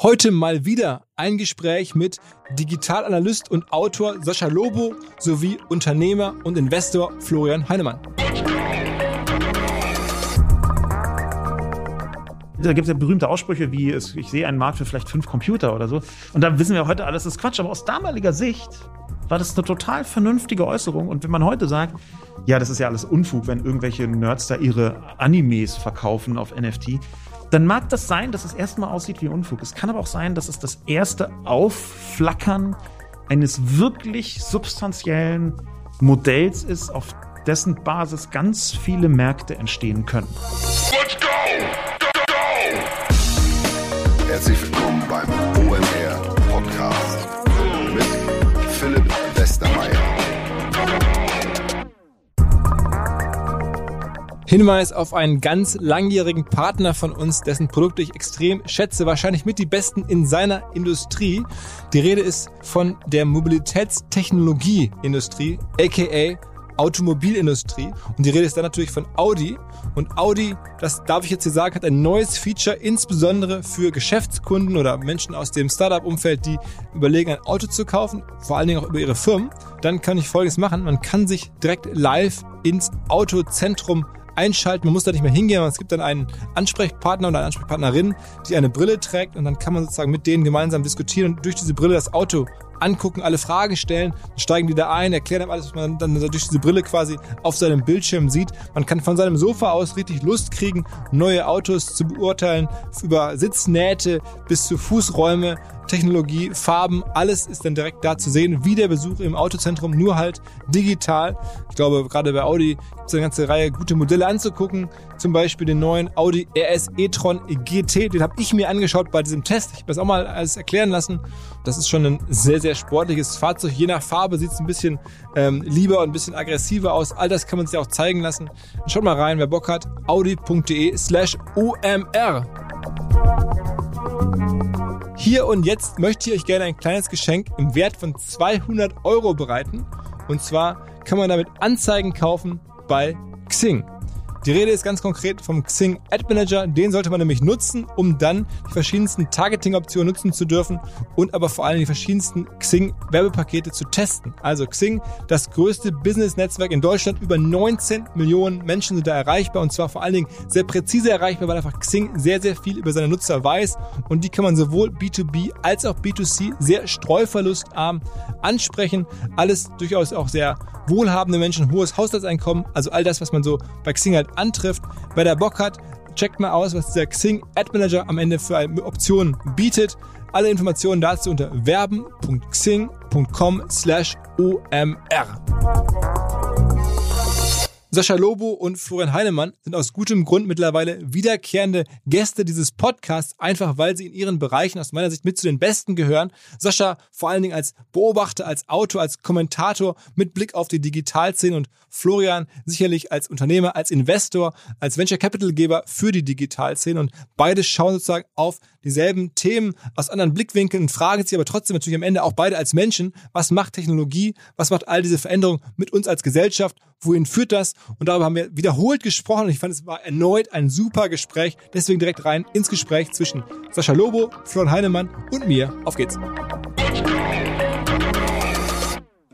Heute mal wieder ein Gespräch mit Digitalanalyst und Autor Sascha Lobo sowie Unternehmer und Investor Florian Heinemann. Da gibt es ja berühmte Aussprüche wie, ich sehe einen Markt für vielleicht fünf Computer oder so. Und da wissen wir heute, alles ist Quatsch. Aber aus damaliger Sicht war das eine total vernünftige Äußerung. Und wenn man heute sagt, ja, das ist ja alles Unfug, wenn irgendwelche Nerds da ihre Animes verkaufen auf NFT, dann mag das sein, dass es erstmal aussieht wie Unfug. Es kann aber auch sein, dass es das erste Aufflackern eines wirklich substanziellen Modells ist, auf dessen Basis ganz viele Märkte entstehen können. Let's go! Go, go! Herzlich willkommen beim OMR Hinweis auf einen ganz langjährigen Partner von uns, dessen Produkte ich extrem schätze, wahrscheinlich mit die besten in seiner Industrie. Die Rede ist von der Mobilitätstechnologieindustrie, aka Automobilindustrie. Und die Rede ist dann natürlich von Audi. Und Audi, das darf ich jetzt hier sagen, hat ein neues Feature, insbesondere für Geschäftskunden oder Menschen aus dem Startup-Umfeld, die überlegen, ein Auto zu kaufen, vor allen Dingen auch über ihre Firmen. Dann kann ich Folgendes machen. Man kann sich direkt live ins Autozentrum einschalten. Man muss da nicht mehr hingehen, es gibt dann einen Ansprechpartner oder eine Ansprechpartnerin, die eine Brille trägt und dann kann man sozusagen mit denen gemeinsam diskutieren und durch diese Brille das Auto angucken, alle Fragen stellen, dann steigen die da ein, erklären einem alles, was man dann durch diese Brille quasi auf seinem Bildschirm sieht. Man kann von seinem Sofa aus richtig Lust kriegen, neue Autos zu beurteilen, über Sitznähte bis zu Fußräume, Technologie, Farben, alles ist dann direkt da zu sehen, wie der Besuch im Autozentrum, nur halt digital. Ich glaube, gerade bei Audi gibt es eine ganze Reihe gute Modelle anzugucken. Zum Beispiel den neuen Audi RS e-tron GT, den habe ich mir angeschaut bei diesem Test. Ich habe das auch mal alles erklären lassen. Das ist schon ein sehr, sehr sportliches Fahrzeug. Je nach Farbe sieht es ein bisschen ähm, lieber und ein bisschen aggressiver aus. All das kann man sich auch zeigen lassen. Schaut mal rein, wer Bock hat. audi.de slash OMR. Hier und jetzt möchte ich euch gerne ein kleines Geschenk im Wert von 200 Euro bereiten. Und zwar kann man damit Anzeigen kaufen bei Xing. Die Rede ist ganz konkret vom Xing Ad Manager. Den sollte man nämlich nutzen, um dann die verschiedensten Targeting-Optionen nutzen zu dürfen und aber vor allem die verschiedensten Xing Werbepakete zu testen. Also Xing, das größte Business-Netzwerk in Deutschland. Über 19 Millionen Menschen sind da erreichbar und zwar vor allen Dingen sehr präzise erreichbar, weil einfach Xing sehr, sehr viel über seine Nutzer weiß und die kann man sowohl B2B als auch B2C sehr streuverlustarm ansprechen. Alles durchaus auch sehr wohlhabende Menschen, hohes Haushaltseinkommen, also all das, was man so bei Xing halt antrifft. Wer da Bock hat, checkt mal aus, was dieser Xing Ad Manager am Ende für Optionen bietet. Alle Informationen dazu unter werben.xing.com slash omr. Sascha Lobo und Florian Heinemann sind aus gutem Grund mittlerweile wiederkehrende Gäste dieses Podcasts, einfach weil sie in ihren Bereichen aus meiner Sicht mit zu den Besten gehören. Sascha vor allen Dingen als Beobachter, als Autor, als Kommentator mit Blick auf die Digitalszene und Florian sicherlich als Unternehmer, als Investor, als Venture Capital Geber für die Digitalszene und beide schauen sozusagen auf dieselben Themen aus anderen Blickwinkeln fragen sich aber trotzdem natürlich am Ende auch beide als Menschen, was macht Technologie, was macht all diese Veränderungen mit uns als Gesellschaft, wohin führt das und darüber haben wir wiederholt gesprochen und ich fand, es war erneut ein super Gespräch. Deswegen direkt rein ins Gespräch zwischen Sascha Lobo, Florian Heinemann und mir. Auf geht's.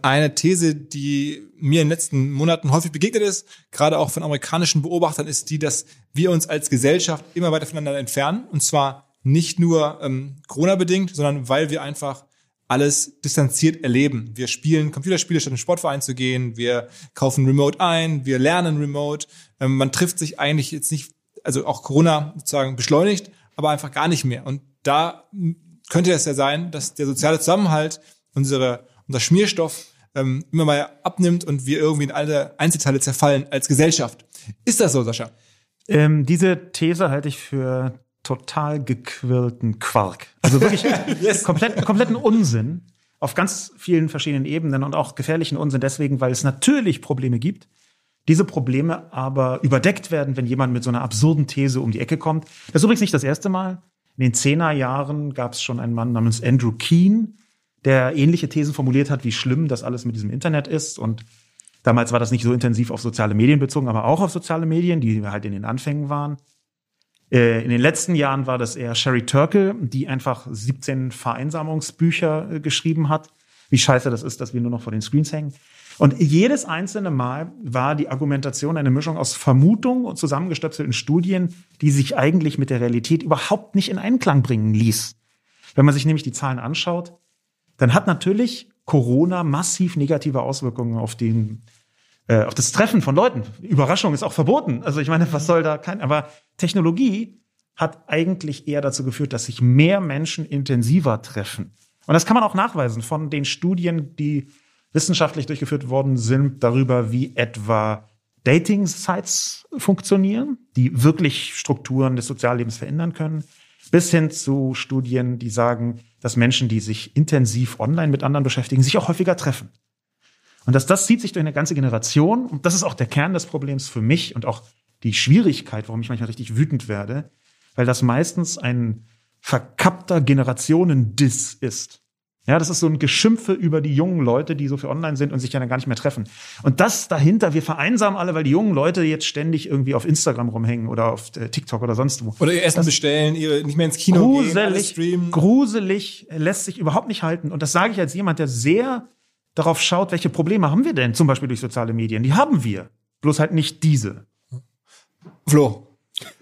Eine These, die mir in den letzten Monaten häufig begegnet ist, gerade auch von amerikanischen Beobachtern, ist die, dass wir uns als Gesellschaft immer weiter voneinander entfernen. Und zwar nicht nur ähm, Corona-bedingt, sondern weil wir einfach alles distanziert erleben. Wir spielen Computerspiele, statt in den Sportverein zu gehen. Wir kaufen Remote ein. Wir lernen Remote. Ähm, man trifft sich eigentlich jetzt nicht, also auch Corona sozusagen beschleunigt, aber einfach gar nicht mehr. Und da könnte es ja sein, dass der soziale Zusammenhalt, unsere, unser Schmierstoff ähm, immer mal abnimmt und wir irgendwie in alle Einzelteile zerfallen als Gesellschaft. Ist das so, Sascha? Ähm, diese These halte ich für total gequirlten Quark. Also wirklich yes. komplett, kompletten Unsinn auf ganz vielen verschiedenen Ebenen und auch gefährlichen Unsinn deswegen, weil es natürlich Probleme gibt. Diese Probleme aber überdeckt werden, wenn jemand mit so einer absurden These um die Ecke kommt. Das ist übrigens nicht das erste Mal. In den Zehnerjahren gab es schon einen Mann namens Andrew Keen, der ähnliche Thesen formuliert hat, wie schlimm das alles mit diesem Internet ist. Und damals war das nicht so intensiv auf soziale Medien bezogen, aber auch auf soziale Medien, die halt in den Anfängen waren. Äh, in den letzten Jahren war das eher Sherry Turkle, die einfach 17 Vereinsamungsbücher äh, geschrieben hat. Wie scheiße das ist, dass wir nur noch vor den Screens hängen. Und jedes einzelne Mal war die Argumentation eine Mischung aus Vermutung und zusammengestöpselten Studien, die sich eigentlich mit der Realität überhaupt nicht in Einklang bringen ließ. Wenn man sich nämlich die Zahlen anschaut, dann hat natürlich Corona massiv negative Auswirkungen auf den äh, auf das Treffen von Leuten. Überraschung ist auch verboten. Also ich meine, was soll da kein, aber Technologie hat eigentlich eher dazu geführt, dass sich mehr Menschen intensiver treffen. Und das kann man auch nachweisen von den Studien, die wissenschaftlich durchgeführt worden sind, darüber, wie etwa Dating-Sites funktionieren, die wirklich Strukturen des Soziallebens verändern können, bis hin zu Studien, die sagen, dass Menschen, die sich intensiv online mit anderen beschäftigen, sich auch häufiger treffen. Und dass das zieht sich durch eine ganze Generation. Und das ist auch der Kern des Problems für mich und auch die Schwierigkeit, warum ich manchmal richtig wütend werde, weil das meistens ein verkappter Generationendiss ist. Ja, das ist so ein Geschimpfe über die jungen Leute, die so für online sind und sich ja dann gar nicht mehr treffen. Und das dahinter, wir vereinsamen alle, weil die jungen Leute jetzt ständig irgendwie auf Instagram rumhängen oder auf äh, TikTok oder sonst wo. Oder ihr Essen das bestellen, ihre nicht mehr ins Kino gruselig, gehen, alles streamen. gruselig, lässt sich überhaupt nicht halten. Und das sage ich als jemand, der sehr darauf schaut, welche Probleme haben wir denn, zum Beispiel durch soziale Medien. Die haben wir. Bloß halt nicht diese. Flo,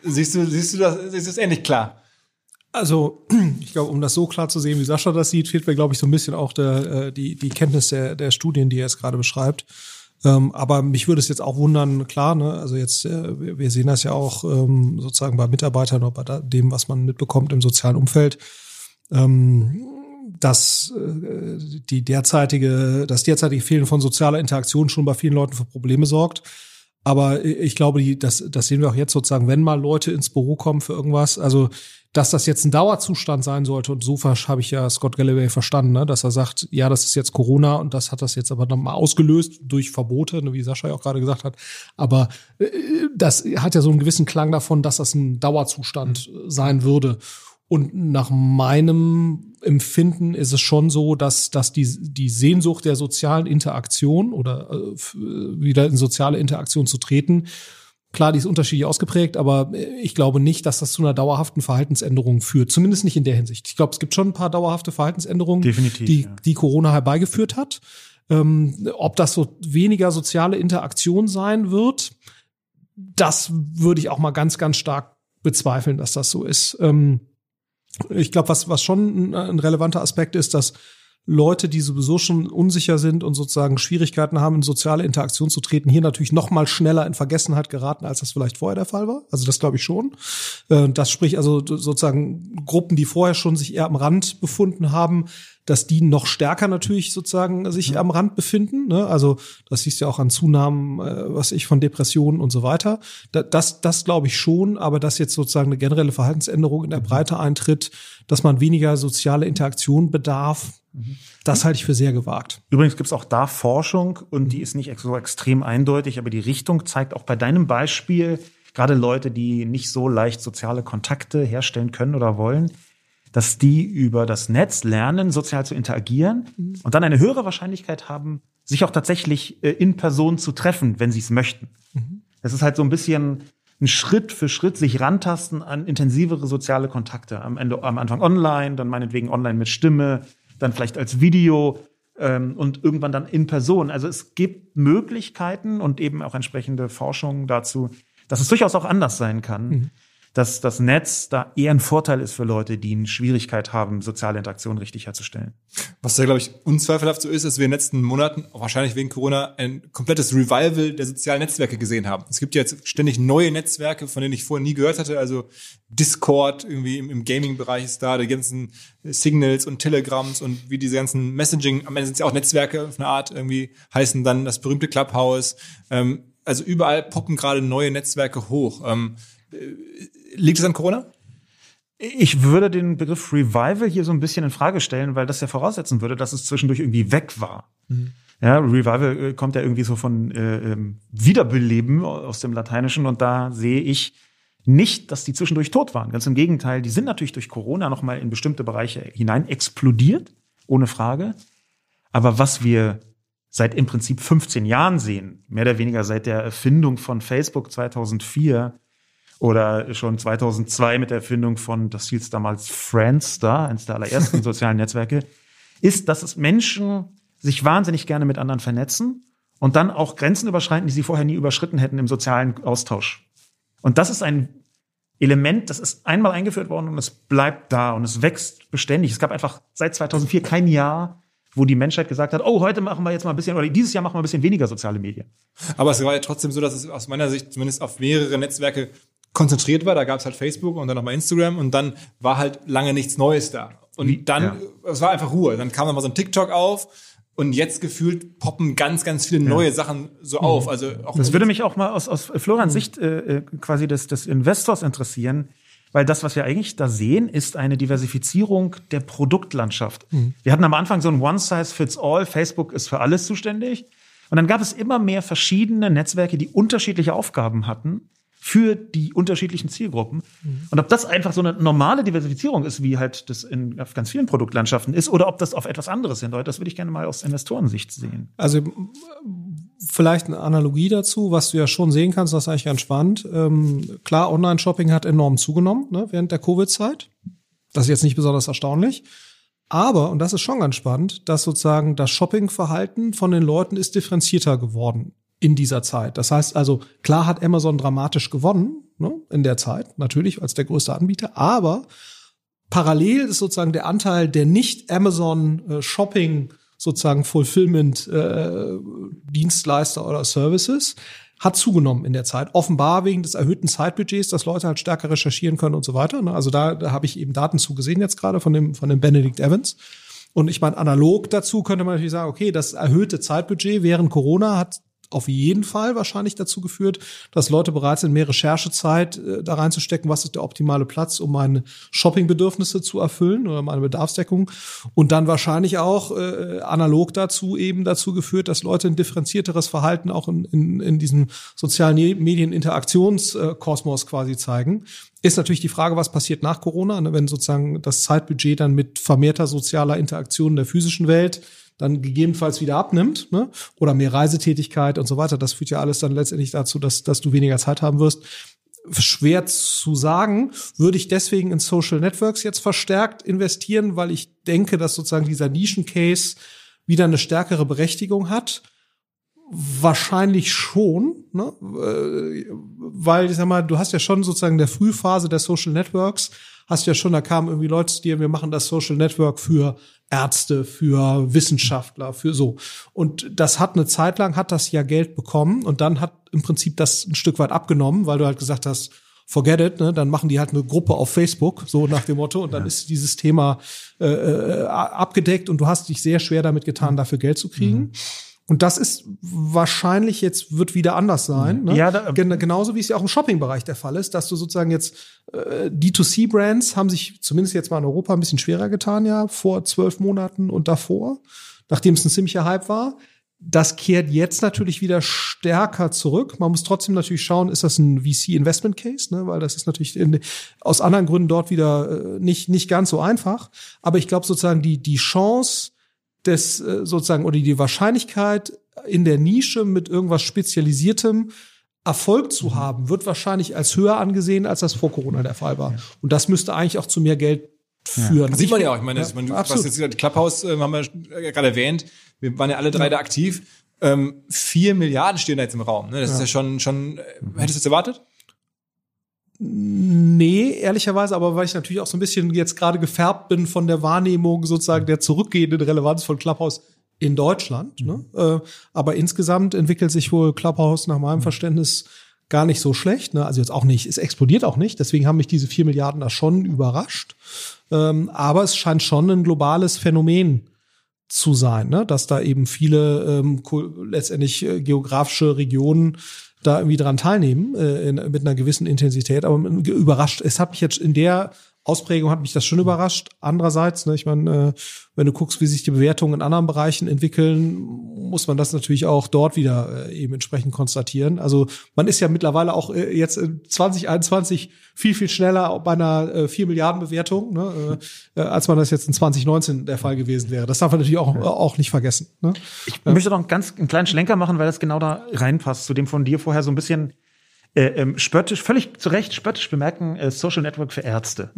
siehst du, siehst du das, ist das ähnlich klar? Also, ich glaube, um das so klar zu sehen, wie Sascha das sieht, fehlt mir, glaube ich, so ein bisschen auch der, äh, die, die Kenntnis der, der Studien, die er jetzt gerade beschreibt. Ähm, aber mich würde es jetzt auch wundern, klar, ne, also jetzt, äh, wir sehen das ja auch ähm, sozusagen bei Mitarbeitern oder bei dem, was man mitbekommt im sozialen Umfeld, ähm, dass äh, die derzeitige, das derzeitige Fehlen von sozialer Interaktion schon bei vielen Leuten für Probleme sorgt. Aber ich glaube, die, das, das sehen wir auch jetzt sozusagen, wenn mal Leute ins Büro kommen für irgendwas. Also, dass das jetzt ein Dauerzustand sein sollte, und so habe ich ja Scott Galloway verstanden, ne? dass er sagt, ja, das ist jetzt Corona und das hat das jetzt aber nochmal ausgelöst durch Verbote, ne, wie Sascha ja auch gerade gesagt hat. Aber äh, das hat ja so einen gewissen Klang davon, dass das ein Dauerzustand sein würde. Und nach meinem Empfinden ist es schon so, dass, dass die, die Sehnsucht der sozialen Interaktion oder äh, wieder in soziale Interaktion zu treten, klar, die ist unterschiedlich ausgeprägt, aber ich glaube nicht, dass das zu einer dauerhaften Verhaltensänderung führt. Zumindest nicht in der Hinsicht. Ich glaube, es gibt schon ein paar dauerhafte Verhaltensänderungen, Definitiv, die, ja. die Corona herbeigeführt hat. Ähm, ob das so weniger soziale Interaktion sein wird, das würde ich auch mal ganz, ganz stark bezweifeln, dass das so ist. Ähm, ich glaube, was, was schon ein, ein relevanter Aspekt ist, dass Leute, die sowieso schon unsicher sind und sozusagen Schwierigkeiten haben, in soziale Interaktion zu treten, hier natürlich noch mal schneller in Vergessenheit geraten, als das vielleicht vorher der Fall war. Also das glaube ich schon. Äh, Das sprich also sozusagen Gruppen, die vorher schon sich eher am Rand befunden haben, dass die noch stärker natürlich sozusagen sich am Rand befinden. Ne? Also das siehst du ja auch an Zunahmen, äh, was ich von Depressionen und so weiter. Da, das, das glaube ich schon, aber dass jetzt sozusagen eine generelle Verhaltensänderung in der Breite eintritt, dass man weniger soziale Interaktion bedarf, das halte ich für sehr gewagt. Übrigens gibt es auch da Forschung und die ist nicht so extrem eindeutig, aber die Richtung zeigt auch bei deinem Beispiel, gerade Leute, die nicht so leicht soziale Kontakte herstellen können oder wollen, dass die über das Netz lernen, sozial zu interagieren und dann eine höhere Wahrscheinlichkeit haben, sich auch tatsächlich äh, in Person zu treffen, wenn sie es möchten. Das ist halt so ein bisschen ein Schritt für Schritt sich rantasten an intensivere soziale Kontakte. Am Ende, am Anfang online, dann meinetwegen online mit Stimme, dann vielleicht als Video ähm, und irgendwann dann in Person. Also es gibt Möglichkeiten und eben auch entsprechende Forschung dazu, dass es durchaus auch anders sein kann. Dass das Netz da eher ein Vorteil ist für Leute, die eine Schwierigkeit haben, soziale Interaktion richtig herzustellen. Was da, glaube ich, unzweifelhaft so ist, dass wir in den letzten Monaten, wahrscheinlich wegen Corona, ein komplettes Revival der sozialen Netzwerke gesehen haben. Es gibt ja jetzt ständig neue Netzwerke, von denen ich vorher nie gehört hatte. Also Discord irgendwie im, Gaming-Bereich ist da, die ganzen Signals und Telegrams und wie diese ganzen Messaging, am Ende sind es ja auch Netzwerke auf eine Art, irgendwie heißen dann das berühmte Clubhouse. Ähm, also überall poppen gerade neue Netzwerke hoch. Ähm, äh, liegt es an Corona? Ich würde den Begriff Revival hier so ein bisschen in Frage stellen, weil das ja voraussetzen würde, dass es zwischendurch irgendwie weg war. Ja, Revival äh, kommt ja irgendwie so von äh, ähm, Wiederbeleben aus dem Lateinischen und da sehe ich nicht, dass die zwischendurch tot waren. Ganz im Gegenteil, die sind natürlich durch Corona noch mal in bestimmte Bereiche hinein explodiert, ohne Frage. Aber was wir seit im Prinzip 15 Jahren sehen, mehr oder weniger seit der Erfindung von Facebook 2004 oder schon 2002 mit der Erfindung von, das hieß damals Friendster, eines der allerersten sozialen Netzwerke, ist, dass es Menschen sich wahnsinnig gerne mit anderen vernetzen und dann auch Grenzen überschreiten, die sie vorher nie überschritten hätten im sozialen Austausch. Und das ist ein Element, das ist einmal eingeführt worden und es bleibt da und es wächst beständig. Es gab einfach seit 2004 kein Jahr, wo die Menschheit gesagt hat, oh, heute machen wir jetzt mal ein bisschen, oder dieses Jahr machen wir ein bisschen weniger soziale Medien. Aber es war ja trotzdem so, dass es aus meiner Sicht zumindest auf mehrere Netzwerke konzentriert war. Da gab es halt Facebook und dann nochmal Instagram und dann war halt lange nichts Neues da. Und Wie- dann, ja. es war einfach Ruhe. Dann kam noch mal so ein TikTok auf und jetzt gefühlt poppen ganz, ganz viele neue Sachen so auf. Also auch Das würde mich auch mal aus, aus Florians Sicht äh, äh, quasi des, des Investors interessieren, weil das, was wir eigentlich da sehen, ist eine Diversifizierung der Produktlandschaft. Wir hatten am Anfang so ein One-Size-Fits-All, Facebook ist für alles zuständig. Und dann gab es immer mehr verschiedene Netzwerke, die unterschiedliche Aufgaben hatten für die unterschiedlichen Zielgruppen. Und ob das einfach so eine normale Diversifizierung ist, wie halt das in ganz vielen Produktlandschaften ist, oder ob das auf etwas anderes hindeutet, das würde ich gerne mal aus Investorensicht sehen. Also m- vielleicht eine Analogie dazu, was du ja schon sehen kannst, das ist eigentlich ganz spannend. Ähm, klar, Online-Shopping hat enorm zugenommen ne, während der Covid-Zeit. Das ist jetzt nicht besonders erstaunlich. Aber, und das ist schon ganz spannend, dass sozusagen das Shoppingverhalten von den Leuten ist differenzierter geworden in dieser Zeit. Das heißt also, klar hat Amazon dramatisch gewonnen ne, in der Zeit, natürlich als der größte Anbieter, aber parallel ist sozusagen der Anteil der nicht Amazon äh, Shopping sozusagen Fulfillment äh, Dienstleister oder Services hat zugenommen in der Zeit. Offenbar wegen des erhöhten Zeitbudgets, dass Leute halt stärker recherchieren können und so weiter. ne? Also da, da habe ich eben Daten zugesehen jetzt gerade von dem von dem Benedict Evans. Und ich meine, analog dazu könnte man natürlich sagen, okay, das erhöhte Zeitbudget während Corona hat auf jeden Fall wahrscheinlich dazu geführt, dass Leute bereit sind, mehr Recherchezeit äh, da reinzustecken, was ist der optimale Platz, um meine Shoppingbedürfnisse zu erfüllen oder meine Bedarfsdeckung. Und dann wahrscheinlich auch äh, analog dazu eben dazu geführt, dass Leute ein differenzierteres Verhalten auch in, in, in diesem sozialen Medien-Interaktionskosmos quasi zeigen. Ist natürlich die Frage, was passiert nach Corona, ne, wenn sozusagen das Zeitbudget dann mit vermehrter sozialer Interaktion in der physischen Welt dann gegebenenfalls wieder abnimmt, ne? oder mehr Reisetätigkeit und so weiter. Das führt ja alles dann letztendlich dazu, dass, dass du weniger Zeit haben wirst. Schwer zu sagen, würde ich deswegen in Social Networks jetzt verstärkt investieren, weil ich denke, dass sozusagen dieser Nischen-Case wieder eine stärkere Berechtigung hat. Wahrscheinlich schon, ne? Äh, weil ich sag mal, du hast ja schon sozusagen in der Frühphase der Social Networks, hast ja schon, da kamen irgendwie Leute zu dir, wir machen das Social Network für Ärzte, für Wissenschaftler, für so. Und das hat eine Zeit lang, hat das ja Geld bekommen und dann hat im Prinzip das ein Stück weit abgenommen, weil du halt gesagt hast, forget it, ne? dann machen die halt eine Gruppe auf Facebook, so nach dem Motto, und dann ist dieses Thema äh, äh, abgedeckt und du hast dich sehr schwer damit getan, dafür Geld zu kriegen. Und das ist wahrscheinlich jetzt wird wieder anders sein. Ne? Ja, da- Gen genauso wie es ja auch im Shopping-Bereich der Fall ist, dass du sozusagen jetzt äh, D2C-Brands haben sich zumindest jetzt mal in Europa ein bisschen schwerer getan, ja, vor zwölf Monaten und davor, nachdem es ein ziemlicher Hype war. Das kehrt jetzt natürlich wieder stärker zurück. Man muss trotzdem natürlich schauen, ist das ein VC-Investment Case, ne? weil das ist natürlich in, aus anderen Gründen dort wieder äh, nicht, nicht ganz so einfach. Aber ich glaube sozusagen die, die Chance, des äh, sozusagen oder die Wahrscheinlichkeit in der Nische mit irgendwas Spezialisiertem Erfolg zu haben, wird wahrscheinlich als höher angesehen, als das vor Corona der Fall war. Und das müsste eigentlich auch zu mehr Geld führen. Das sieht man ja auch. Ich meine, das, Ja, man, was jetzt gesagt, Clubhouse äh, haben wir äh, gerade erwähnt. Wir waren ja alle drei da aktiv. Ähm, vier Milliarden stehen da jetzt im Raum. Ne? Das ist ja schon, schon. Äh, hättest du es erwartet? Nee, ehrlicherweise, aber weil ich natürlich auch so ein bisschen jetzt gerade gefärbt bin von der Wahrnehmung sozusagen der zurückgehenden Relevanz von Clubhouse in Deutschland. Ne? Äh, aber insgesamt entwickelt sich wohl Clubhouse nach meinem Verständnis gar nicht so schlecht. Ne? Also jetzt auch nicht, es explodiert auch nicht. Deswegen haben mich diese vier Milliarden da schon überrascht. Ähm, aber es scheint schon ein globales Phänomen zu sein, ne? dass da eben viele ähm, letztendlich äh, geografische Regionen da irgendwie dran teilnehmen äh, in, mit einer gewissen Intensität. Aber überrascht, es hat mich jetzt in der Ausprägung hat mich das schon überrascht. Andererseits, ne, ich meine, äh, wenn du guckst, wie sich die Bewertungen in anderen Bereichen entwickeln, muss man das natürlich auch dort wieder äh, eben entsprechend konstatieren. Also man ist ja mittlerweile auch äh, jetzt in 2021 viel, viel schneller bei einer äh, 4 Milliarden Bewertung, ne, äh, äh, als man das jetzt in 2019 der Fall gewesen wäre. Das darf man natürlich auch, auch nicht vergessen. Ne? Ich möchte noch einen ganz einen kleinen Schlenker machen, weil das genau da reinpasst, zu dem von dir vorher so ein bisschen äh, ähm, spöttisch, völlig zu Recht spöttisch bemerken, äh, Social Network für Ärzte.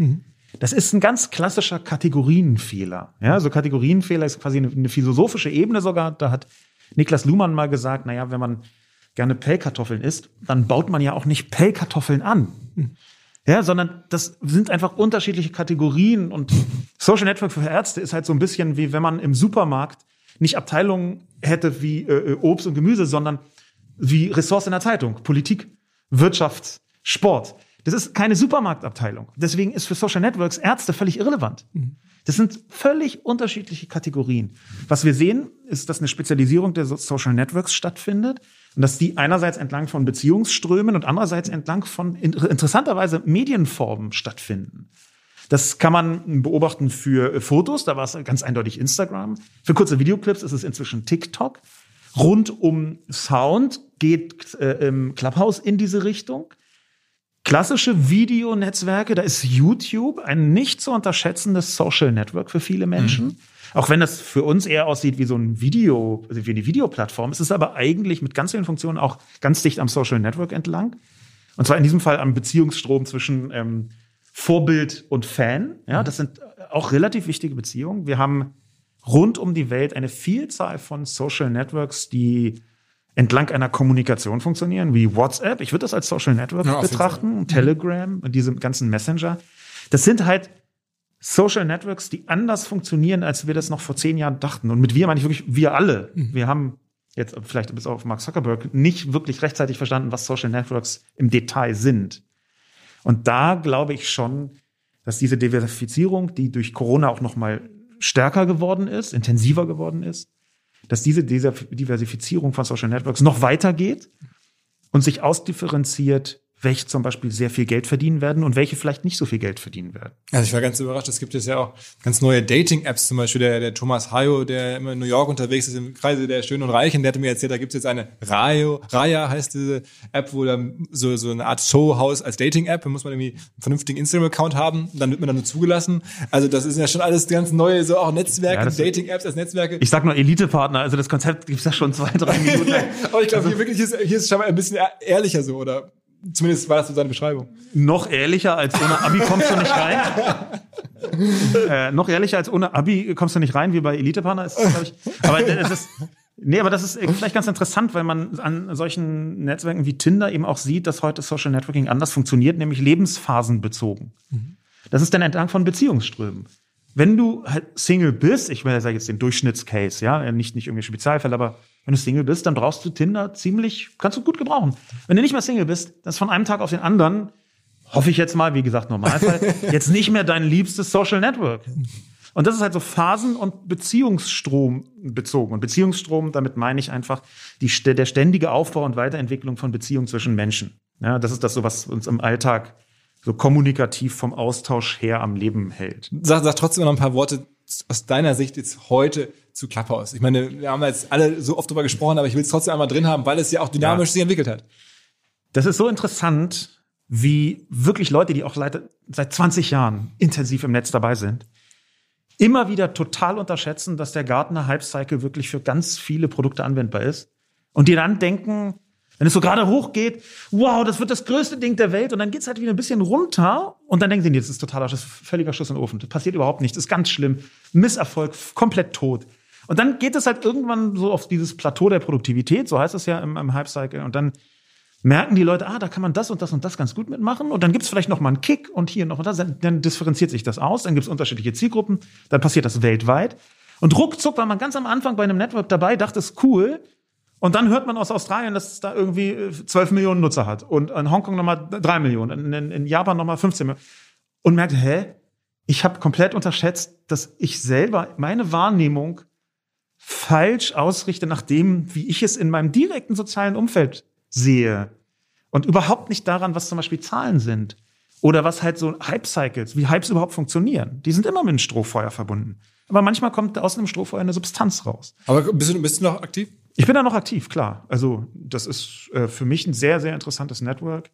Das ist ein ganz klassischer Kategorienfehler. Ja, so Kategorienfehler ist quasi eine, eine philosophische Ebene sogar. Da hat Niklas Luhmann mal gesagt, naja, wenn man gerne Pellkartoffeln isst, dann baut man ja auch nicht Pellkartoffeln an. Ja, sondern das sind einfach unterschiedliche Kategorien und Social Network für Ärzte ist halt so ein bisschen wie wenn man im Supermarkt nicht Abteilungen hätte wie äh, äh, Obst und Gemüse, sondern wie Ressorts in der Zeitung, Politik, Wirtschaft, Sport. Das ist keine Supermarktabteilung. Deswegen ist für Social Networks Ärzte völlig irrelevant. Das sind völlig unterschiedliche Kategorien. Was wir sehen, ist, dass eine Spezialisierung der So- Social Networks stattfindet und dass die einerseits entlang von Beziehungsströmen und andererseits entlang von in- interessanterweise Medienformen stattfinden. Das kann man beobachten für äh, Fotos, da war es ganz eindeutig Instagram. Für kurze Videoclips ist es inzwischen TikTok. Rund um Sound geht äh, Clubhouse in diese Richtung. Klassische Videonetzwerke, da ist YouTube ein nicht zu unterschätzendes Social Network für viele Menschen. Auch wenn das für uns eher aussieht wie so ein Video, also wie eine Videoplattform, es ist aber eigentlich mit ganz vielen Funktionen auch ganz dicht am Social Network entlang. Und zwar in diesem Fall am Beziehungsstrom zwischen ähm, Vorbild und Fan. Ja, das sind auch relativ wichtige Beziehungen. Wir haben rund um die Welt eine Vielzahl von Social Networks, die entlang einer Kommunikation funktionieren, wie WhatsApp. Ich würde das als Social Network Ja, betrachten, Telegram und diese ganzen Messenger. Das sind halt Social Networks, die anders funktionieren, als wir das noch vor zehn Jahren dachten. Und mit wir meine ich wirklich wir alle. Wir haben jetzt vielleicht bis auf Mark Zuckerberg nicht wirklich rechtzeitig verstanden, was Social Networks im Detail sind. Und da glaube ich schon, dass diese Diversifizierung, die durch Corona auch noch mal stärker geworden ist, intensiver geworden ist, dass diese Diversifizierung von Social Networks noch weitergeht und sich ausdifferenziert, welche zum Beispiel sehr viel Geld verdienen werden und welche vielleicht nicht so viel Geld verdienen werden. Also ich war ganz überrascht, es gibt jetzt ja auch ganz neue Dating-Apps, zum Beispiel der, der Thomas Hayo, der immer in New York unterwegs ist, im Kreise der Schönen und Reichen, der hatte mir erzählt, da gibt es jetzt eine Rayo, Raya heißt diese App, wo dann so, so eine Art Showhaus als Dating-App, da muss man irgendwie einen vernünftigen Instagram-Account haben, dann wird man dann nur zugelassen. Also das ist ja schon alles ganz neue, so auch Netzwerke, Ja, Dating-Apps als Netzwerke. Ich sag nur Elite-Partner, also das Konzept gibt's ja schon zwei, drei Minuten. Aber ich glaube, hier wirklich ist, hier ist es scheinbar ein bisschen ehrlicher so, oder zumindest war das so seine Beschreibung. noch ehrlicher als ohne Abi kommst du nicht rein. äh, noch ehrlicher als ohne Abi kommst du nicht rein, wie bei Elite-Partner ist, glaube ich. Aber das ist, nee, aber das ist vielleicht ganz interessant, weil man an solchen Netzwerken wie Tinder eben auch sieht, dass heute Social Networking anders funktioniert, nämlich lebensphasenbezogen. Das ist dann entlang von Beziehungsströmen. Wenn du halt Single bist, ich sage jetzt den Durchschnittscase, ja, nicht, nicht irgendwie Spezialfälle, aber wenn du Single bist, dann brauchst du Tinder ziemlich, kannst du gut gebrauchen. Wenn du nicht mehr Single bist, das ist von einem Tag auf den anderen, hoffe ich jetzt mal, wie gesagt, Normalfall, jetzt nicht mehr dein liebstes Social Network. Und das ist halt so Phasen- und Beziehungsstrom bezogen. Und Beziehungsstrom, damit meine ich einfach die, der ständige Aufbau und Weiterentwicklung von Beziehungen zwischen Menschen. Ja, das ist das so, was uns im Alltag so kommunikativ vom Austausch her am Leben hält. Sag, sag trotzdem noch ein paar Worte aus deiner Sicht jetzt heute zu Clubhouse. Ich meine, wir haben jetzt alle so oft drüber gesprochen, aber ich will es trotzdem einmal drin haben, weil es ja auch dynamisch Ja. sich entwickelt hat. Das ist so interessant, wie wirklich Leute, die auch seit, seit 20 Jahren intensiv im Netz dabei sind, immer wieder total unterschätzen, dass der Gartner Hype Cycle wirklich für ganz viele Produkte anwendbar ist. Und die dann denken, wenn es so gerade hochgeht, wow, das wird das größte Ding der Welt. Und dann geht's halt wieder ein bisschen runter. Und dann denken sie, nee, das ist totaler Schuss, völliger Schuss in den Ofen. Das passiert überhaupt nichts. Das ist ganz schlimm. Misserfolg, komplett tot. Und dann geht es halt irgendwann so auf dieses Plateau der Produktivität, so heißt es ja im, im Hype Cycle. Und dann merken die Leute, ah, da kann man das und das und das ganz gut mitmachen. Und dann gibt's vielleicht noch mal einen Kick und hier noch und das. Dann, differenziert sich das aus. Dann gibt's unterschiedliche Zielgruppen. Dann passiert das weltweit. Und ruckzuck war man ganz am Anfang bei einem Network dabei, dachte, es cool. Und dann hört man aus Australien, dass es da irgendwie äh, 12 Millionen Nutzer hat. Und in Hongkong nochmal 3 Millionen. In, in Japan nochmal 15 Millionen. Und merkt, hä? Ich habe komplett unterschätzt, dass ich selber meine Wahrnehmung falsch ausrichte nach dem, wie ich es in meinem direkten sozialen Umfeld sehe. Und überhaupt nicht daran, was zum Beispiel Zahlen sind. Oder was halt so Hype-Cycles, wie Hypes überhaupt funktionieren. Die sind immer mit einem Strohfeuer verbunden. Aber manchmal kommt aus einem Strohfeuer eine Substanz raus. Aber bist du, bist du noch aktiv? Ich bin da noch aktiv, klar. Also das ist äh, für mich ein sehr, sehr interessantes Network.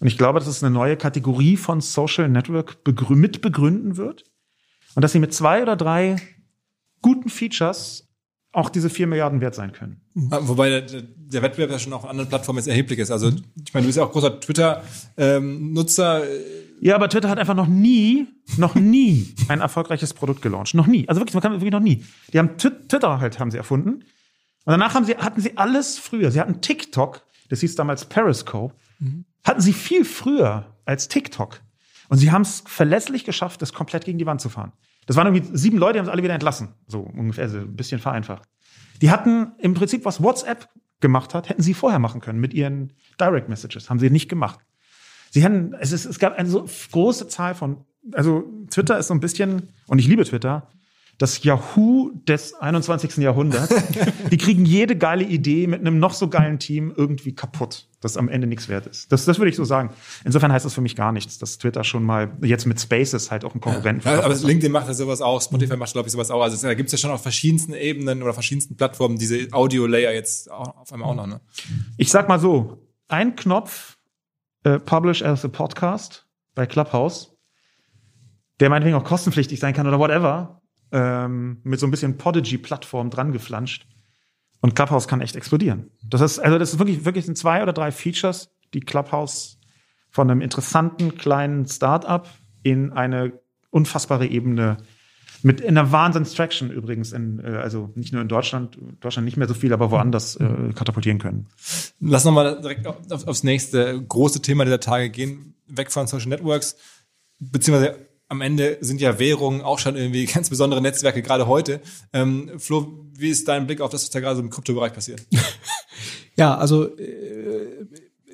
Und ich glaube, dass es eine neue Kategorie von Social Network begrü mitbegründen wird. Und dass sie mit zwei oder drei guten Features auch diese 4 Milliarden wert sein können. Ah, Wobei der, der Wettbewerb ja schon auf anderen Plattformen jetzt erheblich ist. Also ich meine, du bist ja auch großer Twitter-Nutzer. Ja, aber Twitter hat einfach noch nie, noch nie ein erfolgreiches Produkt gelauncht. Noch nie. Also wirklich, man kann wirklich noch nie. Die haben Twi- Twitter halt, haben sie erfunden. Und danach haben sie, hatten sie alles früher. Sie hatten TikTok, das hieß damals Periscope, hatten sie viel früher als TikTok. Und sie haben es verlässlich geschafft, das komplett gegen die Wand zu fahren. Das waren irgendwie sieben Leute, die haben es alle wieder entlassen. So ungefähr, so ein bisschen vereinfacht. Die hatten im Prinzip, was WhatsApp gemacht hat, hätten sie vorher machen können mit ihren Direct Messages. Haben sie nicht gemacht. Sie hatten, es, ist, es gab eine so große Zahl von, also Twitter ist so ein bisschen, und ich liebe Twitter, das Yahoo des 21. Jahrhunderts. Die kriegen jede geile Idee mit einem noch so geilen Team irgendwie kaputt, das am Ende nichts wert ist. Das, das würde ich so sagen. Insofern heißt das für mich gar nichts, dass Twitter schon mal jetzt mit Spaces halt auch einen Konkurrenten Ja, aber. LinkedIn macht ja sowas auch, Spotify macht, glaube ich, sowas auch. Also da gibt es ja schon auf verschiedensten Ebenen oder verschiedensten Plattformen diese Audio-Layer jetzt auf einmal auch noch. Ne? Ich sag mal so, ein Knopf äh, Publish as a Podcast bei Clubhouse, der meinetwegen auch kostenpflichtig sein kann oder whatever, ähm, mit so ein bisschen Podigy-Plattform dran geflanscht. Und Clubhouse kann echt explodieren. Das ist, also das ist wirklich, wirklich sind zwei oder drei Features, die Clubhouse von einem interessanten kleinen Startup in eine unfassbare Ebene mit in einer Wahnsinns-Traction übrigens, in, äh, also nicht nur in Deutschland, Deutschland nicht mehr so viel, aber woanders äh, katapultieren können. Lass nochmal direkt auf, aufs nächste große Thema dieser Tage gehen, weg von Social Networks, beziehungsweise am Ende sind ja Währungen auch schon irgendwie ganz besondere Netzwerke, gerade heute. Ähm, Flo, wie ist dein Blick auf das, was da gerade so im Kryptobereich passiert? Ja, also äh,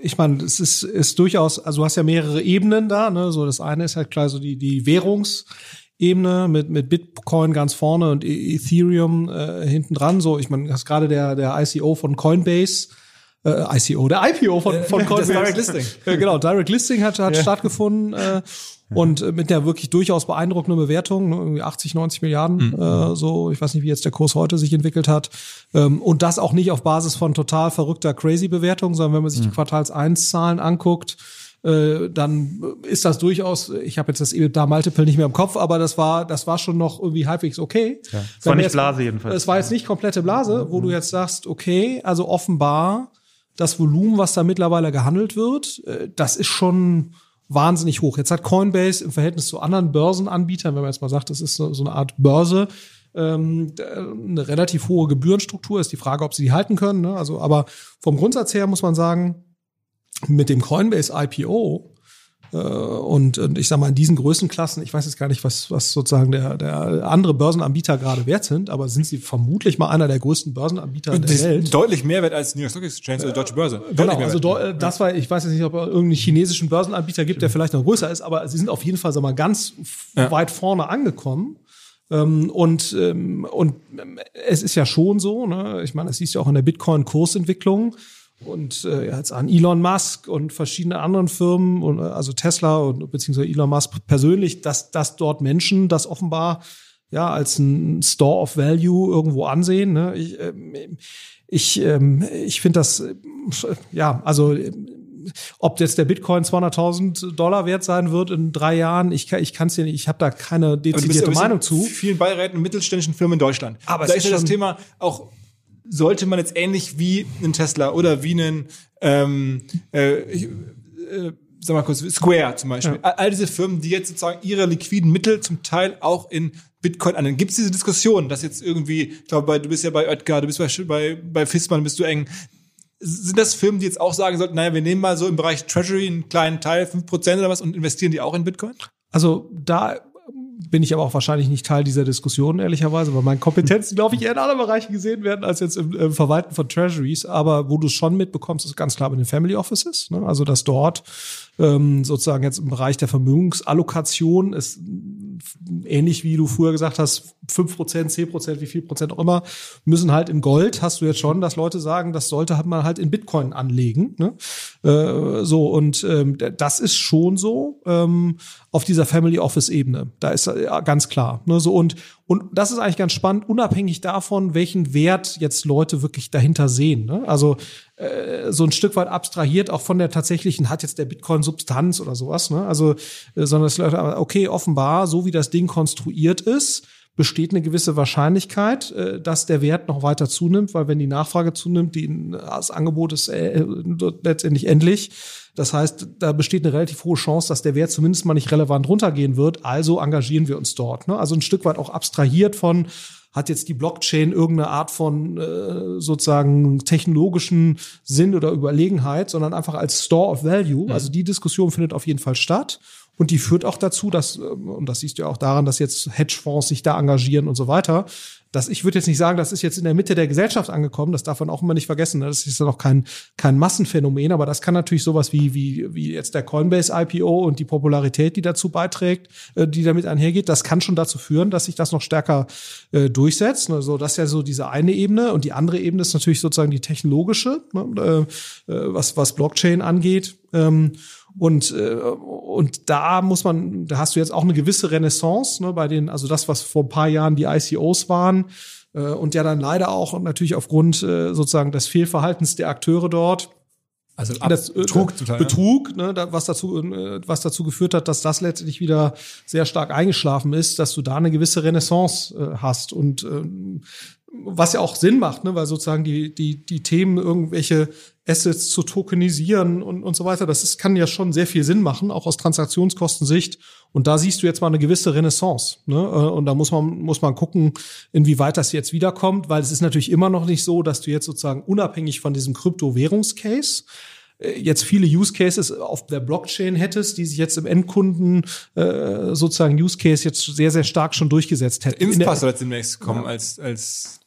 ich meine, es ist, ist durchaus, also du hast ja mehrere Ebenen da, ne? So das eine ist halt klar so die, die Währungsebene mit, mit Bitcoin ganz vorne und E- Ethereum äh, hinten dran. So, ich meine, das ist gerade der, der ICO von Coinbase. Äh, ICO, der IPO von, von Das Coinbase. Direct Listing. Ja, genau, Direct Listing hat, hat stattgefunden äh, und äh, mit der wirklich durchaus beeindruckenden Bewertung, ne, irgendwie 80, 90 Milliarden, äh, so, ich weiß nicht, wie jetzt der Kurs heute sich entwickelt hat. Ähm, und das auch nicht auf Basis von total verrückter Crazy-Bewertung, sondern wenn man sich die Quartals-1-Zahlen anguckt, äh, dann ist das durchaus, ich habe jetzt das EBITDA-Multiple nicht mehr im Kopf, aber das war, das war schon noch irgendwie halbwegs okay. Es war nicht Blase jedenfalls. Es war jetzt nicht komplette Blase, wo du jetzt sagst, okay, also offenbar das Volumen, was da mittlerweile gehandelt wird, äh, das ist schon wahnsinnig hoch. Jetzt hat Coinbase im Verhältnis zu anderen Börsenanbietern, wenn man jetzt mal sagt, das ist so, eine Art Börse, ähm, eine relativ hohe Gebührenstruktur. Ist die Frage, ob sie die halten können. Ne? Also, aber vom Grundsatz her muss man sagen, mit dem Coinbase IPO und, und ich sag mal in diesen Größenklassen, ich weiß jetzt gar nicht, was, was sozusagen der, der andere Börsenanbieter gerade wert sind, aber sind sie vermutlich mal einer der größten Börsenanbieter der Welt. deutlich mehr wert als New York Stock Exchange oder Deutsche Börse. Genau, Deutlich mehr also do- äh, das war, ich weiß jetzt nicht, ob es irgendeinen chinesischen Börsenanbieter gibt, der vielleicht noch größer ist, aber sie sind auf jeden Fall, sag mal, ganz Ja. weit vorne angekommen. Ähm, und, ähm, und ähm, es ist ja schon so, ne? ich meine, es siehst du auch in der Bitcoin-Kursentwicklung und äh, jetzt an Elon Musk und verschiedene anderen Firmen, und, äh, also Tesla und beziehungsweise Elon Musk persönlich, dass, dass dort Menschen das offenbar ja als ein Store of Value irgendwo ansehen. Ne? Ich, ähm, ich, ähm, ich finde das, äh, ja, also ähm, ob jetzt der Bitcoin 200.000 Dollar wert sein wird in drei Jahren, ich kann ich kann's dir nicht, ich habe da keine dezidierte bist Meinung in zu. vielen Beiräten und mittelständischen Firmen in Deutschland. Aber da es ist ja das Thema auch, sollte man jetzt ähnlich wie einen Tesla oder wie einen, ähm, äh, ich, äh, sag mal kurz, Square zum Beispiel, all, all diese Firmen, die jetzt sozusagen ihre liquiden Mittel zum Teil auch in Bitcoin annehmen. Gibt es diese Diskussion, dass jetzt irgendwie, ich glaube, du bist ja bei Oetker, du bist bei, bei, bei Fissmann, bist du eng, sind das Firmen, die jetzt auch sagen sollten, naja, wir nehmen mal so im Bereich Treasury einen kleinen Teil, 5% oder was, und investieren die auch in Bitcoin? Also da bin ich aber auch wahrscheinlich nicht Teil dieser Diskussion, ehrlicherweise, weil meine Kompetenzen, glaube ich, eher in anderen Bereichen gesehen werden als jetzt im, im Verwalten von Treasuries. Aber wo du es schon mitbekommst, ist ganz klar mit den Family Offices. Ne? Also dass dort ähm, sozusagen jetzt im Bereich der Vermögensallokation ist ähnlich wie du früher gesagt hast, 5%, 10%, wie viel Prozent auch immer, müssen halt in Gold, hast du jetzt schon, dass Leute sagen, das sollte halt man halt in Bitcoin anlegen. Ne? Äh, so, und ähm, das ist schon so ähm, auf dieser Family Office-Ebene. Da ist äh, ganz klar. Ne? So, und, und das ist eigentlich ganz spannend, unabhängig davon, welchen Wert jetzt Leute wirklich dahinter sehen. Ne? Also äh, so ein Stück weit abstrahiert auch von der tatsächlichen, hat jetzt der Bitcoin Substanz oder sowas, ne? Also, äh, sondern es Leute, okay, offenbar, so wie das Ding konstruiert ist, besteht eine gewisse Wahrscheinlichkeit, äh, dass der Wert noch weiter zunimmt, weil wenn die Nachfrage zunimmt, die, das Angebot ist äh, letztendlich endlich. Das heißt, da besteht eine relativ hohe Chance, dass der Wert zumindest mal nicht relevant runtergehen wird. Also engagieren wir uns dort. Ne? Also ein Stück weit auch abstrahiert von hat jetzt die Blockchain irgendeine Art von äh, sozusagen technologischen Sinn oder Überlegenheit, sondern einfach als Store of Value. Also die Diskussion findet auf jeden Fall statt. Und die führt auch dazu, dass, ähm, und das siehst du ja auch daran, dass jetzt Hedgefonds sich da engagieren und so weiter, dass ich würde jetzt nicht sagen, das ist jetzt in der Mitte der Gesellschaft angekommen, das darf man auch immer nicht vergessen. ne? Das ist ja noch kein, kein Massenphänomen, aber das kann natürlich sowas wie, wie, wie jetzt der Coinbase IPO und die Popularität, die dazu beiträgt, äh, die damit einhergeht, das kann schon dazu führen, dass sich das noch stärker äh, durchsetzt. Also das ist ja so diese eine Ebene und die andere Ebene ist natürlich sozusagen die technologische, ne? äh, äh, was, was Blockchain angeht. Ähm, und, äh, und da muss man, da hast du jetzt auch eine gewisse Renaissance, ne, bei den, also das, was vor ein paar Jahren die ICOs waren, äh, und ja dann leider auch natürlich aufgrund äh, sozusagen des Fehlverhaltens der Akteure dort. Also das, äh, Betrug ne? Betrug, ne, da, was dazu, äh, was dazu geführt hat, dass das letztendlich wieder sehr stark eingeschlafen ist, dass du da eine gewisse Renaissance äh, hast und ähm, was ja auch Sinn macht, ne, weil sozusagen die die die Themen irgendwelche Assets zu tokenisieren und und so weiter, das ist, kann ja schon sehr viel Sinn machen, auch aus Transaktionskostensicht. Und da siehst du jetzt mal eine gewisse Renaissance, ne, äh, und da muss man muss man gucken, inwieweit das jetzt wiederkommt, weil es ist natürlich immer noch nicht so, dass du jetzt sozusagen unabhängig von diesem Kryptowährungscase äh, jetzt viele Use Cases auf der Blockchain hättest, die sich jetzt im Endkunden äh, sozusagen Use Case jetzt sehr, sehr stark schon durchgesetzt hätten. In der- Impfpass soll jetzt demnächst kommen als, als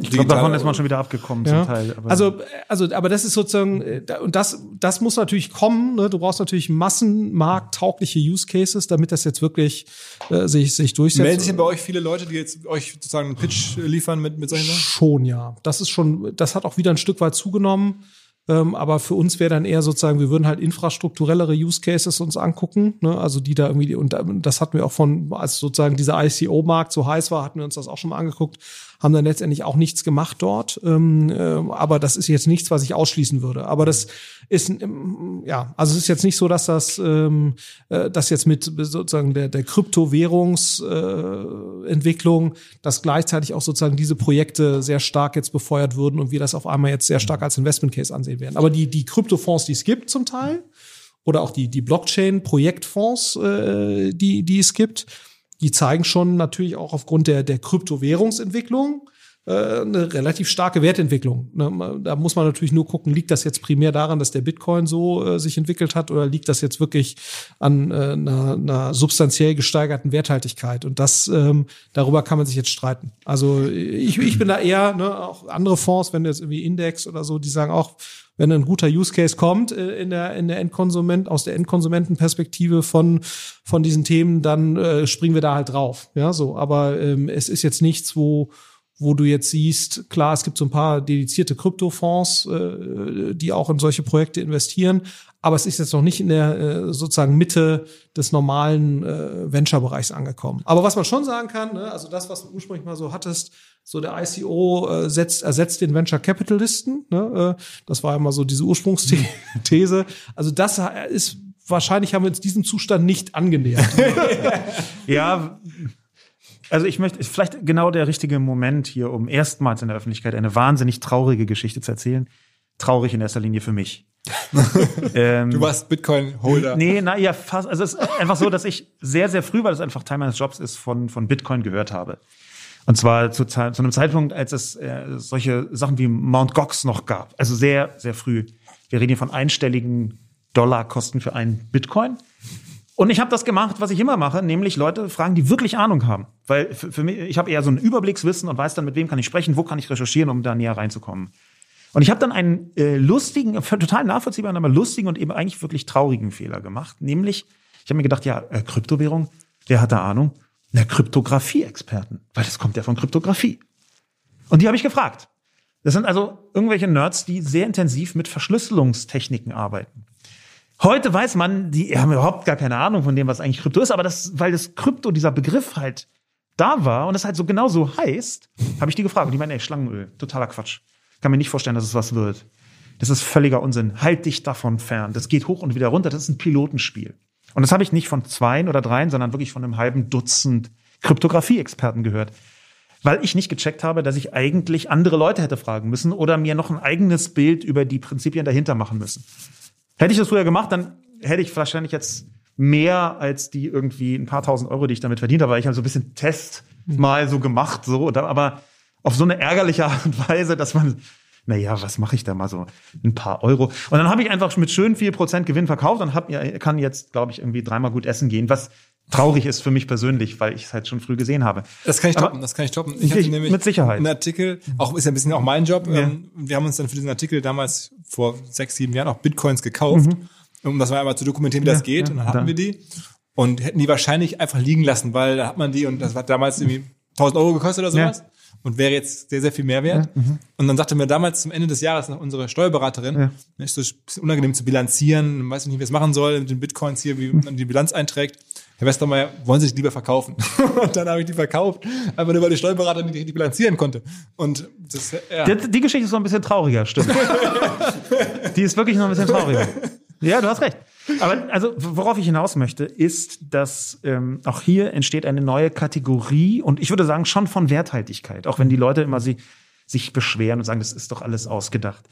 Ich glaube, davon ist man schon wieder abgekommen Ja. zum Teil. Aber Also, also, aber das ist sozusagen, äh, und das, das muss natürlich kommen. Ne? Du brauchst natürlich massenmarkttaugliche Use Cases, damit das jetzt wirklich äh, sich, sich durchsetzt. Melden sich denn bei euch viele Leute, die jetzt euch sozusagen einen Pitch liefern mit, mit solchen Sachen? Schon, ja. Das ist schon, das hat auch wieder ein Stück weit zugenommen. Ähm, aber für uns wäre dann eher sozusagen, wir würden halt infrastrukturellere Use Cases uns angucken, ne? also die da irgendwie, und das hatten wir auch von, als sozusagen dieser ICO-Markt so heiß war, hatten wir uns das auch schon mal angeguckt, haben dann letztendlich auch nichts gemacht dort. Ähm, ähm, aber das ist jetzt nichts, was ich ausschließen würde. Aber das ist, ähm, ja, also es ist jetzt nicht so, dass das, ähm, äh, das jetzt mit sozusagen der, der Kryptowährungsentwicklung, äh, dass gleichzeitig auch sozusagen diese Projekte sehr stark jetzt befeuert würden und wir das auf einmal jetzt sehr stark als Investment Case ansehen werden. Aber die, die Kryptofonds, die es gibt zum Teil, oder auch die, die Blockchain-Projektfonds, äh, die, die es gibt, die zeigen schon natürlich auch aufgrund der, der Kryptowährungsentwicklung. äh, eine relativ starke Wertentwicklung. Ne? Da muss man natürlich nur gucken, liegt das jetzt primär daran, dass der Bitcoin so äh, sich entwickelt hat oder liegt das jetzt wirklich an äh, einer, einer substanziell gesteigerten Werthaltigkeit? Und das, ähm, darüber kann man sich jetzt streiten. Also ich, ich bin da eher, ne, auch andere Fonds, wenn jetzt irgendwie Index oder so, die sagen auch, wenn ein guter Use Case kommt äh, in der in der Endkonsument aus der Endkonsumentenperspektive von von diesen Themen, dann äh, springen wir da halt drauf. Ja, so. Aber ähm, es ist jetzt nichts, wo wo du jetzt siehst, klar, es gibt so ein paar dedizierte Kryptofonds, äh, die auch in solche Projekte investieren, aber es ist jetzt noch nicht in der äh, sozusagen Mitte des normalen äh, Venture-Bereichs angekommen. Aber was man schon sagen kann, ne, also das, was du ursprünglich mal so hattest, so der ICO äh, setzt, ersetzt den Venture Capitalisten. Ne, äh, das war ja mal so diese Ursprungsthese. Also das ist wahrscheinlich haben wir uns diesem Zustand nicht angenähert. Ja, also ich möchte, ist vielleicht genau der richtige Moment hier, um erstmals in der Öffentlichkeit eine wahnsinnig traurige Geschichte zu erzählen. Traurig in erster Linie für mich. ähm, Du warst Bitcoin-Holder. Nee, na ja, fast. Also es ist einfach so, dass ich sehr, sehr früh, weil das einfach Teil meines Jobs ist, von, von Bitcoin gehört habe. Und zwar zu, zu einem Zeitpunkt, als es äh, solche Sachen wie Mount Gox noch gab. Also sehr, sehr früh. Wir reden hier von einstelligen Dollarkosten für einen Bitcoin. Und ich habe das gemacht, was ich immer mache, nämlich Leute fragen, die wirklich Ahnung haben. Weil für, für mich, ich habe eher so ein Überblickswissen und weiß dann, mit wem kann ich sprechen, wo kann ich recherchieren, um da näher reinzukommen. Und ich habe dann einen äh, lustigen, total nachvollziehbaren, aber lustigen und eben eigentlich wirklich traurigen Fehler gemacht. Nämlich, ich habe mir gedacht, ja, äh, Kryptowährung, wer hat da Ahnung? Na, Kryptographie-Experten, weil das kommt ja von Kryptographie. Und die habe ich gefragt. Das sind also irgendwelche Nerds, die sehr intensiv mit Verschlüsselungstechniken arbeiten. Heute weiß man, die haben überhaupt gar keine Ahnung von dem, was eigentlich Krypto ist, aber das, weil das Krypto, dieser Begriff halt da war und es halt so genau so heißt, habe ich die gefragt. Und die meinen, ey, Schlangenöl, totaler Quatsch. Kann mir nicht vorstellen, dass es was wird. Das ist völliger Unsinn. Halt dich davon fern. Das geht hoch und wieder runter. Das ist ein Pilotenspiel. Und das habe ich nicht von zweien oder dreien, sondern wirklich von einem halben Dutzend Kryptographie-Experten gehört. Weil ich nicht gecheckt habe, dass ich eigentlich andere Leute hätte fragen müssen oder mir noch ein eigenes Bild über die Prinzipien dahinter machen müssen. Hätte ich das früher gemacht, dann hätte ich wahrscheinlich jetzt mehr als die irgendwie ein paar tausend Euro, die ich damit verdient habe, weil ich habe so ein bisschen Test mal so gemacht, so, aber auf so eine ärgerliche Art und Weise, dass man, naja, was mache ich da mal so ein paar Euro? Und dann habe ich einfach mit schön viel Prozent Gewinn verkauft und hab, kann jetzt, glaube ich, irgendwie dreimal gut essen gehen, was traurig ist für mich persönlich, weil ich es halt schon früh gesehen habe. Das kann ich Aber toppen, das kann ich toppen. Ich hatte ich- nämlich mit Sicherheit. einen Artikel, auch ist ja ein bisschen auch mein Job. Ja. Ähm, wir haben uns dann für diesen Artikel damals vor sechs, sieben Jahren auch Bitcoins gekauft, um das mal einmal zu dokumentieren, wie das Mhm. Ja, geht. ja, und dann hatten dann- wir die und hätten die wahrscheinlich einfach liegen lassen, weil da hat man die und das hat damals irgendwie 1000 Euro gekostet oder Ja. sowas. Und wäre jetzt sehr, sehr viel mehr wert. Und dann sagte mir damals zum Ende des Jahres noch unsere Steuerberaterin, Ja. ist so ein bisschen unangenehm zu bilanzieren, man weiß nicht, wie es machen soll, mit den Bitcoins hier, wie man die Bilanz einträgt. Herr Westermeier, wollen Sie sich lieber verkaufen? und dann habe ich die verkauft, einfach nur, weil die Steuerberaterin nicht richtig bilanzieren konnte. Und das, ja. Die, die Geschichte ist noch ein bisschen trauriger, stimmt. die ist wirklich noch ein bisschen trauriger. Ja, du hast recht. Aber also, worauf ich hinaus möchte, ist, dass ähm, auch hier entsteht eine neue Kategorie und ich würde sagen schon von Werthaltigkeit, auch wenn die Leute immer sie, sich beschweren und sagen, das ist doch alles ausgedacht.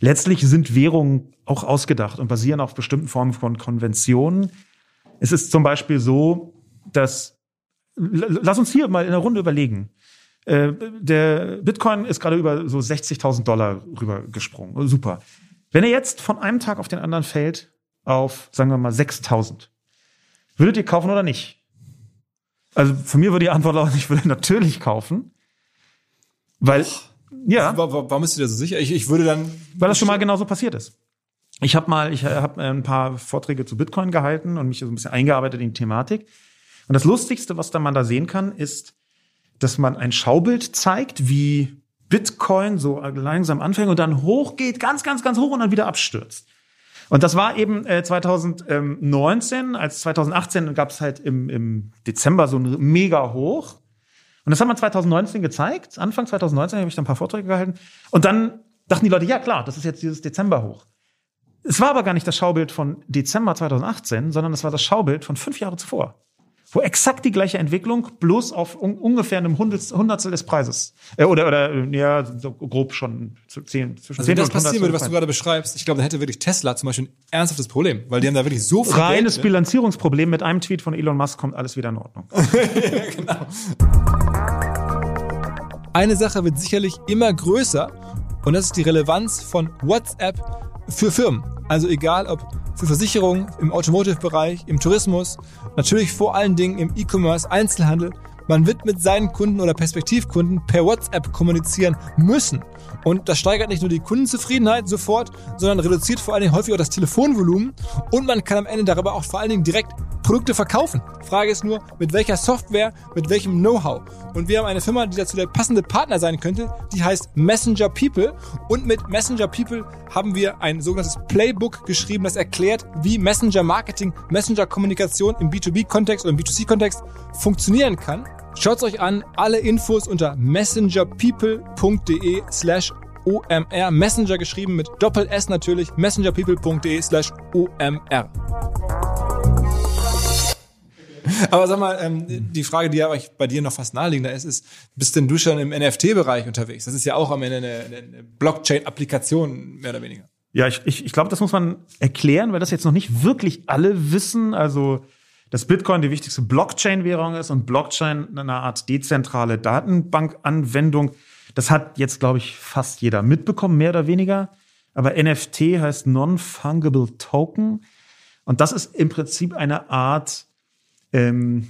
Letztlich sind Währungen auch ausgedacht und basieren auf bestimmten Formen von Konventionen. Es ist zum Beispiel so, dass lass uns hier mal in der Runde überlegen. Äh, der Bitcoin ist gerade über so 60.000 Dollar rübergesprungen. Super. Wenn er jetzt von einem Tag auf den anderen fällt auf, sagen wir mal, 6.000, würdet ihr kaufen oder nicht? Also für mir würde die Antwort lauten, ich würde natürlich kaufen, weil ja, Wa- wa- Warum bist du dir so sicher? Ich, ich würde dann. weil das schon mal genauso passiert ist. Ich habe mal, ich habe ein paar Vorträge zu Bitcoin gehalten und mich so ein bisschen eingearbeitet in die Thematik. Und das Lustigste, was da man da sehen kann, ist, dass man ein Schaubild zeigt, wie Bitcoin so langsam anfängt und dann hochgeht, ganz, ganz, ganz hoch und dann wieder abstürzt. Und das war eben äh, 2019, als 2018 gab es halt im, im Dezember so ein mega hoch. Und das hat man 2019 gezeigt. Anfang 2019 habe ich dann ein paar Vorträge gehalten. Und dann dachten die Leute, ja klar, das ist jetzt dieses Dezember hoch. Es war aber gar nicht das Schaubild von Dezember 2018, sondern es war das Schaubild von fünf Jahre zuvor. Wo exakt die gleiche Entwicklung, bloß auf un ungefähr einem Hundertstel, des Preises. Äh, oder, oder, äh, ja, so grob schon zu zehn, zwischen Also wenn 10 das passieren 100 würde, was du gerade beschreibst, ich glaube, dann hätte wirklich Tesla zum Beispiel ein ernsthaftes Problem, weil die haben da wirklich so viel Reines Geld. Bilanzierungsproblem mit einem Tweet von Elon Musk kommt alles wieder in Ordnung. Eine Sache wird sicherlich immer größer und das ist die Relevanz von WhatsApp für Firmen. Also egal ob für Versicherungen, im Automotive-Bereich, im Tourismus, natürlich vor allen Dingen im E-Commerce, Einzelhandel. Man wird mit seinen Kunden oder Perspektivkunden per WhatsApp kommunizieren müssen. Und das steigert nicht nur die Kundenzufriedenheit sofort, sondern reduziert vor allen Dingen häufig auch das Telefonvolumen und man kann am Ende darüber auch vor allen Dingen direkt Produkte verkaufen. Frage ist nur, mit welcher Software, mit welchem Know-how. Und wir haben eine Firma, die dazu der passende Partner sein könnte, die heißt Messenger People. Und mit Messenger People haben wir ein sogenanntes Playbook geschrieben, das erklärt, wie Messenger Marketing, Messenger Kommunikation im B2B-Kontext oder im B2C-Kontext funktionieren kann. Schaut's euch an, alle Infos unter messengerpeople.de slash OMR. Messenger geschrieben mit Doppel S natürlich, messengerpeople.de slash OMR. Aber sag mal, ähm, die Frage, die ja bei dir noch fast naheliegender ist, ist, bist denn du schon im NFT-Bereich unterwegs? Das ist ja auch am Ende eine, eine Blockchain-Applikation, mehr oder weniger. Ja, ich, ich, ich glaube, das muss man erklären, weil das jetzt noch nicht wirklich alle wissen. Also, dass Bitcoin die wichtigste Blockchain-Währung ist und Blockchain eine Art dezentrale Datenbankanwendung. Das hat jetzt, glaube ich, fast jeder mitbekommen, mehr oder weniger. Aber NFT heißt Non-Fungible Token. Und das ist im Prinzip eine Art, ähm,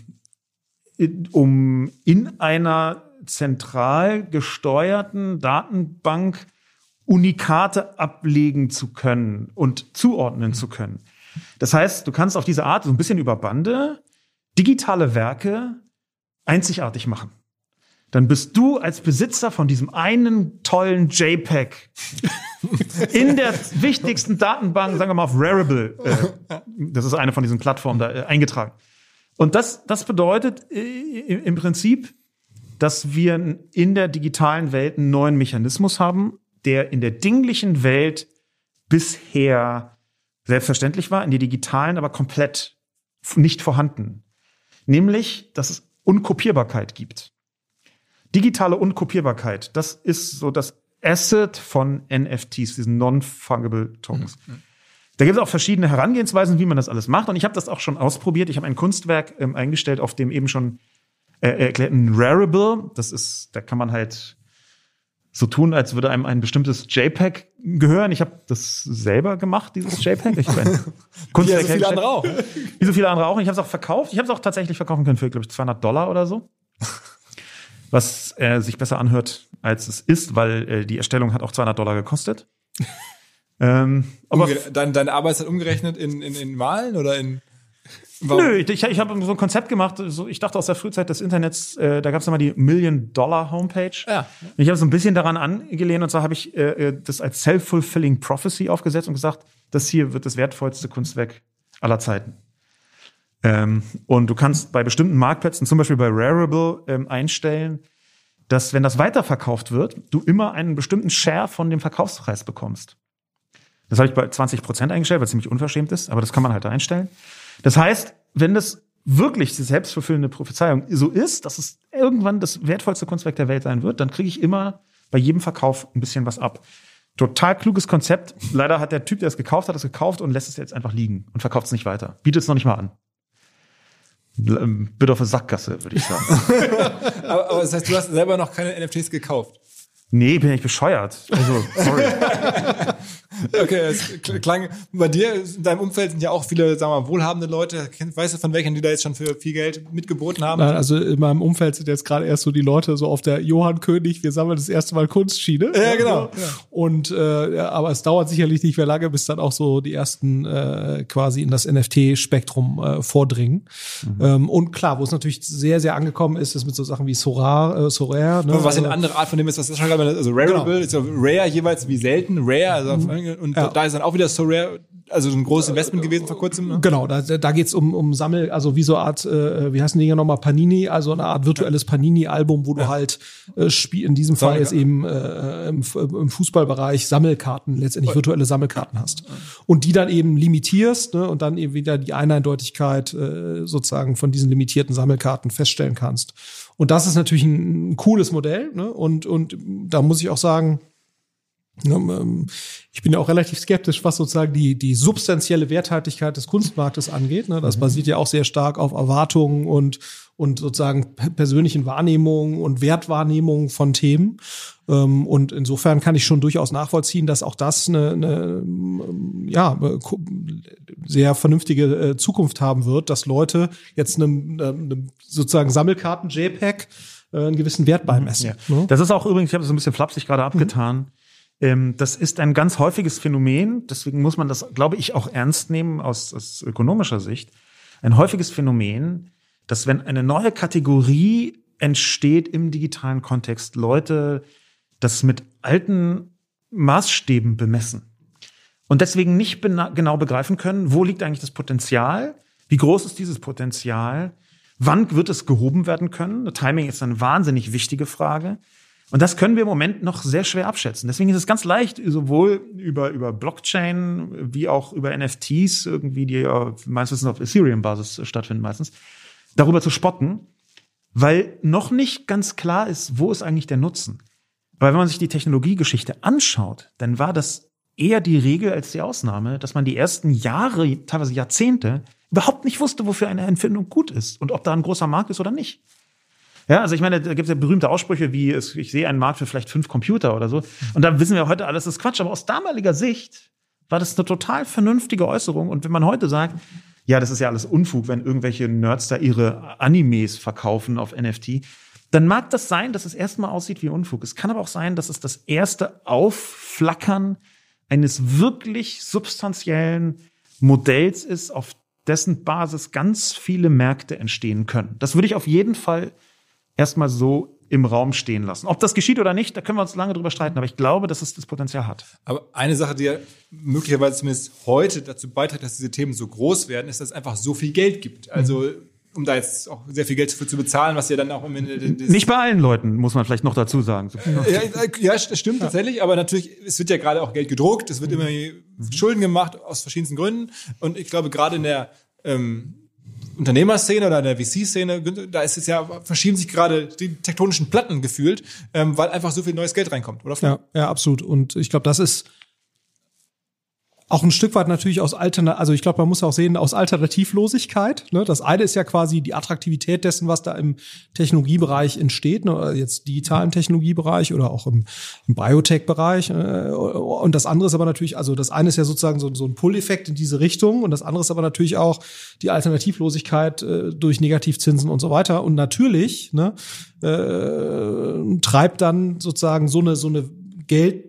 um in einer zentral gesteuerten Datenbank Unikate ablegen zu können und zuordnen zu können. Das heißt, du kannst auf diese Art so ein bisschen über Bande digitale Werke einzigartig machen. Dann bist du als Besitzer von diesem einen tollen JPEG in der wichtigsten Datenbank, sagen wir mal auf Rarible, äh, das ist eine von diesen Plattformen da äh, eingetragen. Und das, das bedeutet äh, im Prinzip, dass wir in der digitalen Welt einen neuen Mechanismus haben, der in der dinglichen Welt bisher selbstverständlich war, in der digitalen aber komplett nicht vorhanden. Nämlich, dass es Unkopierbarkeit gibt. Digitale Unkopierbarkeit, das ist so das Asset von NFTs, diesen Non-Fungible Tokens. Da gibt es auch verschiedene Herangehensweisen, wie man das alles macht. Und ich habe das auch schon ausprobiert. Ich habe ein Kunstwerk ähm, eingestellt, auf dem eben schon äh, erklärten Rarible. Das ist, da kann man halt so tun, als würde einem ein bestimmtes JPEG gehören. Ich habe das selber gemacht, dieses JPEG. Ich ein Wie Kunstwerk ja so viele andere auch. Wie so viele andere auch. Und ich habe es auch verkauft. Ich habe es auch tatsächlich verkaufen können für, glaube ich, 200 Dollar oder so. Was äh, sich besser anhört, als es ist, weil äh, die Erstellung hat auch 200 Dollar gekostet. Ähm, aber Umge deine, Arbeitszeit umgerechnet in, in, in Malen oder in. Warum? Nö, ich, ich habe so ein Konzept gemacht. So, ich dachte aus der Frühzeit des Internets, äh, da gab es immer die Million-Dollar-Homepage. Ja. Ich habe so ein bisschen daran angelehnt und zwar habe ich äh, äh, das als Self-Fulfilling Prophecy aufgesetzt und gesagt, das hier wird das wertvollste Kunstwerk aller Zeiten. Ähm, und du kannst bei bestimmten Marktplätzen, zum Beispiel bei Rarible, ähm, einstellen, dass wenn das weiterverkauft wird, du immer einen bestimmten Share von dem Verkaufspreis bekommst. Das habe ich bei 20 Prozent eingestellt, weil es ziemlich unverschämt ist, aber das kann man halt einstellen. Das heißt, wenn das wirklich die selbstverfüllende Prophezeiung so ist, dass es irgendwann das wertvollste Kunstwerk der Welt sein wird, dann kriege ich immer bei jedem Verkauf ein bisschen was ab. Total kluges Konzept. Leider hat der Typ, der es gekauft hat, es gekauft und lässt es jetzt einfach liegen und verkauft es nicht weiter. Bietet es noch nicht mal an. Bitte auf eine Sackgasse, würde ich sagen. Aber, aber das heißt, du hast selber noch keine NFTs gekauft. Nee, bin ich bescheuert. Also, sorry. Okay, es kl- klang, bei dir, in deinem Umfeld sind ja auch viele, sagen wir mal, wohlhabende Leute. Weißt du von welchen, die da jetzt schon für viel Geld mitgeboten haben? Nein, also in meinem Umfeld sind jetzt gerade erst so die Leute so auf der Johann König, wir sammeln das erste Mal Kunstschiene. Ja, genau. So. Und äh, ja, aber es dauert sicherlich nicht mehr lange, bis dann auch so die ersten äh, quasi in das NFT-Spektrum äh, vordringen. Ähm, und klar, wo es natürlich sehr, sehr angekommen ist, ist mit so Sachen wie Sorar, äh, Sorare. Ne? was eine Also- andere Art von dem ist, was das schon gerade, also Rarible Genau. ist ja rare jeweils wie selten, rare, also und Ja. da ist dann auch wieder so rare, also ein großes Investment gewesen vor kurzem. Ne? Genau, da, da geht's um, um Sammel, also wie so eine Art, äh, wie heißen die hier nochmal, Panini, also eine Art virtuelles Panini-Album, wo du halt äh, spiel, in diesem Fall jetzt eben äh, im, F- im Fußballbereich Sammelkarten, letztendlich virtuelle Sammelkarten hast. Und die dann eben limitierst ne, und dann eben wieder die Eineindeutigkeit äh, sozusagen von diesen limitierten Sammelkarten feststellen kannst. Und das ist natürlich ein, cooles Modell, ne? Und, und da muss ich auch sagen, Ne, ähm, Ich bin ja auch relativ skeptisch, was sozusagen die, die substanzielle Werthaltigkeit des Kunstmarktes angeht. ne. Das basiert ja auch sehr stark auf Erwartungen und, und sozusagen pe- persönlichen Wahrnehmungen und Wertwahrnehmungen von Themen. Ähm, Und insofern kann ich schon durchaus nachvollziehen, dass auch das eine, eine ähm, ja, äh, sehr vernünftige äh, Zukunft haben wird, dass Leute jetzt einem, einem sozusagen Sammelkarten JPEG äh, einen gewissen Wert beimessen. ne? Das ist auch übrigens, ich habe das ein bisschen flapsig gerade abgetan. Ähm, das ist ein ganz häufiges Phänomen, deswegen muss man das, glaube ich, auch ernst nehmen aus, aus ökonomischer Sicht. Ein häufiges Phänomen, dass wenn eine neue Kategorie entsteht im digitalen Kontext, Leute das mit alten Maßstäben bemessen und deswegen nicht genau begreifen können, wo liegt eigentlich das Potenzial, wie groß ist dieses Potenzial, wann wird es gehoben werden können. Timing ist eine wahnsinnig wichtige Frage. Und das können wir im Moment noch sehr schwer abschätzen. Deswegen ist es ganz leicht, sowohl über, über Blockchain wie auch über NFTs, irgendwie, die ja meines Wissens auf Ethereum-Basis stattfinden meistens, darüber zu spotten, weil noch nicht ganz klar ist, wo ist eigentlich der Nutzen. Weil wenn man sich die Technologiegeschichte anschaut, dann war das eher die Regel als die Ausnahme, dass man die ersten Jahre, teilweise Jahrzehnte, überhaupt nicht wusste, wofür eine Empfindung gut ist und ob da ein großer Markt ist oder nicht. Ja, also ich meine, da gibt es ja berühmte Aussprüche wie, ich sehe einen Markt für vielleicht fünf Computer oder so. Und da wissen wir heute alles, das ist Quatsch. Aber aus damaliger Sicht war das eine total vernünftige Äußerung. Und wenn man heute sagt, ja, das ist ja alles Unfug, wenn irgendwelche Nerds da ihre Animes verkaufen auf NFT, dann mag das sein, dass es erstmal aussieht wie Unfug. Es kann aber auch sein, dass es das erste Aufflackern eines wirklich substanziellen Modells ist, auf dessen Basis ganz viele Märkte entstehen können. Das würde ich auf jeden Fall erstmal so im Raum stehen lassen. Ob das geschieht oder nicht, da können wir uns lange drüber streiten, aber ich glaube, dass es das Potenzial hat. Aber eine Sache, die ja möglicherweise zumindest heute dazu beiträgt, dass diese Themen so groß werden, ist, dass es einfach so viel Geld gibt. Also, um da jetzt auch sehr viel Geld für zu bezahlen, was ja dann auch am Ende des- Nicht bei allen Leuten, muss man vielleicht noch dazu sagen. Ja, ja, das stimmt tatsächlich, aber natürlich, es wird ja gerade auch Geld gedruckt, es wird immer Schulden gemacht aus verschiedensten Gründen. Und ich glaube, gerade in der, ähm, Unternehmerszene oder in der VC-Szene, da ist es ja, verschieben sich gerade die tektonischen Platten gefühlt, ähm, weil einfach so viel neues Geld reinkommt, oder? Ja, ja, absolut. Und ich glaube, das ist auch ein Stück weit natürlich aus Alternativ, also ich glaube, man muss auch sehen, aus Alternativlosigkeit. Ne? Das eine ist ja quasi die Attraktivität dessen, was da im Technologiebereich entsteht, ne? jetzt digital im Technologiebereich oder auch im, im Biotech-Bereich. Äh, und das andere ist aber natürlich, also das eine ist ja sozusagen so, so ein Pull-Effekt in diese Richtung und das andere ist aber natürlich auch die Alternativlosigkeit äh, durch Negativzinsen und so weiter. Und natürlich ne, äh, treibt dann sozusagen so eine, so eine Geld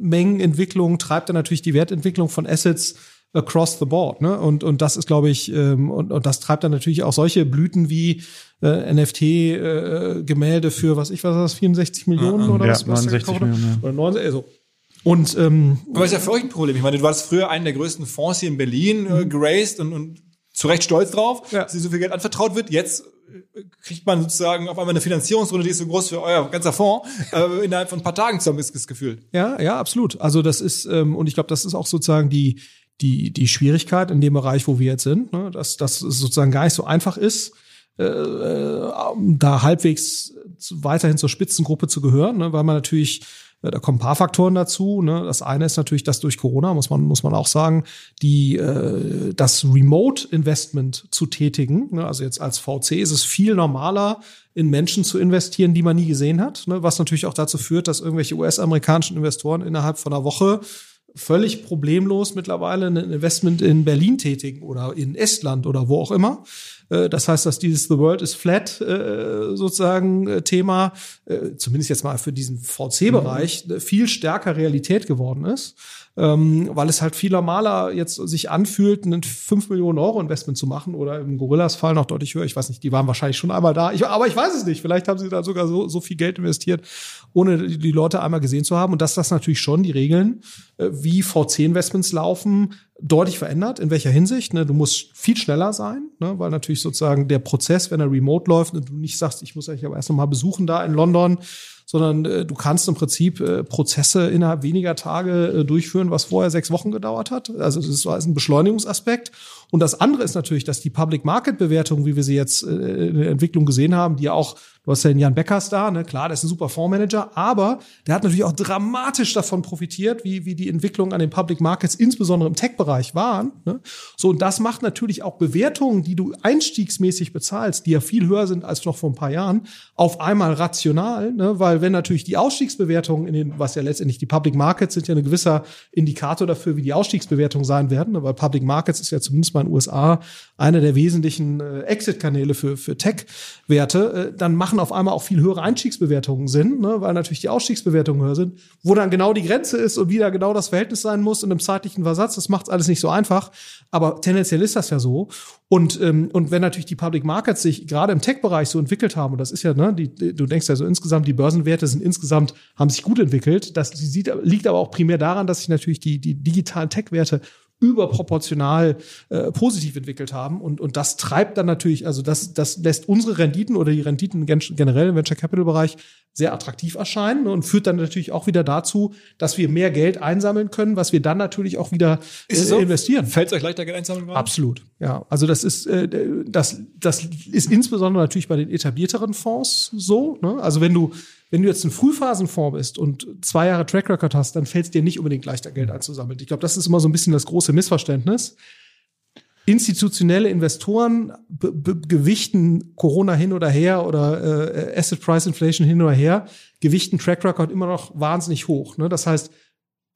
Mengenentwicklung treibt dann natürlich die Wertentwicklung von Assets across the board. Ne? Und, und das ist, glaube ich, ähm, und, und das treibt dann natürlich auch solche Blüten wie äh, NFT-Gemälde äh, für, was ich weiß, das 64 Millionen ja, oder ja, was? 69 Millionen. Oder 90, also. Und ähm, aber ist ja für euch ein Problem. Ich meine, du warst früher einen der größten Fonds hier in Berlin äh, mhm. geraced und, und zu Recht stolz drauf, ja. dass dir so viel Geld anvertraut wird. Jetzt kriegt man sozusagen auf einmal eine Finanzierungsrunde, die ist so groß für euer ganzer Fonds, äh, innerhalb von ein paar Tagen zusammen ist das Gefühl. Ja, ja, absolut. Also das ist, ähm, und ich glaube, das ist auch sozusagen die, die, die Schwierigkeit in dem Bereich, wo wir jetzt sind, ne? dass, es sozusagen gar nicht so einfach ist, äh, äh da halbwegs weiterhin zur Spitzengruppe zu gehören, ne? weil man natürlich da kommen ein paar Faktoren dazu. Ne? Das eine ist natürlich, dass durch Corona, muss man, muss man auch sagen, die, äh, das Remote-Investment zu tätigen. Ne? Also jetzt als VC ist es viel normaler, in Menschen zu investieren, die man nie gesehen hat. Ne? Was natürlich auch dazu führt, dass irgendwelche US-amerikanischen Investoren innerhalb von einer Woche völlig problemlos mittlerweile ein Investment in Berlin tätigen oder in Estland oder wo auch immer. Äh, das heißt, dass dieses The World is Flat äh, sozusagen äh, Thema, zumindest jetzt mal für diesen VC-Bereich, mhm. viel stärker Realität geworden ist ähm, weil es halt viel normaler jetzt sich anfühlt, ein 5 Millionen Euro Investment zu machen oder im Gorillas Fall noch deutlich höher. Ich weiß nicht, die waren wahrscheinlich schon einmal da. Ich, aber ich weiß es nicht. Vielleicht haben sie da sogar so, so viel Geld investiert, ohne die Leute einmal gesehen zu haben. Und dass das natürlich schon die Regeln, äh, wie VC-Investments laufen, deutlich verändert. In welcher Hinsicht? Ne? Du musst viel schneller sein, ne? weil natürlich sozusagen der Prozess, wenn er remote läuft und du nicht sagst, ich muss euch aber erst noch mal besuchen da in London, sondern äh, du kannst im Prinzip äh, Prozesse innerhalb weniger Tage äh, durchführen, was vorher sechs Wochen gedauert hat. Also das ist ein Beschleunigungsaspekt. Und das andere ist natürlich, dass die Public Market Bewertung, wie wir sie jetzt äh, in der Entwicklung gesehen haben, die ja auch Du hast ja den Jan Beckers da, ne? klar, der ist ein super Fondsmanager, aber der hat natürlich auch dramatisch davon profitiert, wie, wie die Entwicklungen an den Public Markets, insbesondere im Tech-Bereich, waren. Ne? So, und das macht natürlich auch Bewertungen, die du einstiegsmäßig bezahlst, die ja viel höher sind als noch vor ein paar Jahren, auf einmal rational, ne? weil wenn natürlich die Ausstiegsbewertungen in den, was ja letztendlich die Public Markets sind ja ein gewisser Indikator dafür, wie die Ausstiegsbewertungen sein werden, ne? weil Public Markets ist ja zumindest mal in den USA einer der wesentlichen äh, Exit-Kanäle für, für Tech-Werte, äh, dann machen auf einmal auch viel höhere Einstiegsbewertungen Sinn, ne, weil natürlich die Ausstiegsbewertungen höher sind, wo dann genau die Grenze ist und wie da genau das Verhältnis sein muss in einem zeitlichen Versatz. Das macht alles nicht so einfach, aber tendenziell ist das ja so. Und, ähm, und wenn natürlich die Public Markets sich gerade im Tech-Bereich so entwickelt haben, und das ist ja, ne, die, du denkst ja so insgesamt, die Börsenwerte sind insgesamt, haben sich gut entwickelt. Das sieht, liegt aber auch primär daran, dass sich natürlich die, die digitalen Tech-Werte überproportional äh, positiv entwickelt haben. Und, und das treibt dann natürlich, also das, das lässt unsere Renditen oder die Renditen generell im Venture Capital Bereich sehr attraktiv erscheinen und führt dann natürlich auch wieder dazu, dass wir mehr Geld einsammeln können, was wir dann natürlich auch wieder äh, so? investieren. Fällt es euch leichter, Geld einsammeln? Gerade? Absolut, ja. Also das ist, äh, das, das ist insbesondere natürlich bei den etablierteren Fonds so. Ne? Also wenn du wenn du jetzt ein Frühphasenfonds bist und zwei Jahre Track Record hast, dann fällt es dir nicht unbedingt leichter, Geld einzusammeln. Ich glaube, das ist immer so ein bisschen das große Missverständnis. Institutionelle Investoren gewichten Corona hin oder her oder äh, Asset Price Inflation hin oder her, gewichten Track Record immer noch wahnsinnig hoch. Ne? Das heißt,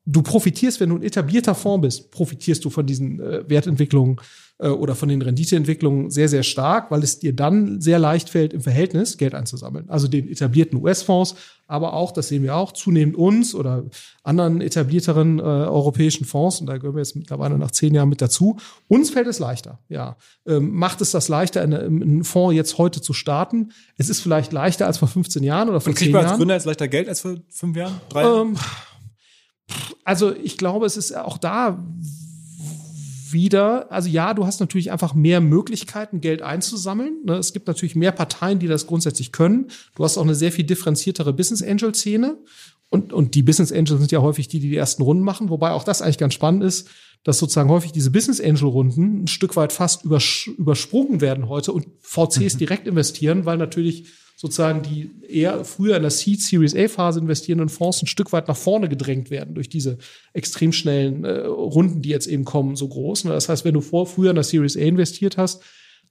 du profitierst, wenn du ein etablierter Fonds bist, profitierst du von diesen äh, Wertentwicklungen äh, oder von den Renditeentwicklungen sehr, sehr stark, weil es dir dann sehr leicht fällt, im Verhältnis Geld einzusammeln. Also den etablierten US-Fonds, aber auch, das sehen wir auch, zunehmend uns oder anderen etablierteren äh, europäischen Fonds, und da gehören wir jetzt mittlerweile nach zehn Jahren mit dazu, uns fällt es leichter, ja. Ähm, macht es das leichter, einen Fonds jetzt heute zu starten? Es ist vielleicht leichter als vor 15 Jahren oder vor und 10 Jahren. Kriegt man als Gründer jetzt leichter Geld als vor fünf Jahren? Drei? Ähm, also ich glaube, es ist auch da wieder, also ja, du hast natürlich einfach mehr Möglichkeiten, Geld einzusammeln. Ne? Es gibt natürlich mehr Parteien, die das grundsätzlich können. Du hast auch eine sehr viel differenziertere Business Angel Szene. und, und die Business Angels sind ja häufig die, die die ersten Runden machen, wobei auch das eigentlich ganz spannend ist, dass sozusagen häufig diese Business Angel Runden ein Stück weit fast übersprungen werden heute und VCs direkt investieren, weil natürlich sozusagen die eher früher in der Seed Series A Phase investierenden Fonds ein Stück weit nach vorne gedrängt werden durch diese extrem schnellen äh, Runden, die jetzt eben kommen, so groß. Ne? Das heißt, wenn du vor früher in der Series A investiert hast,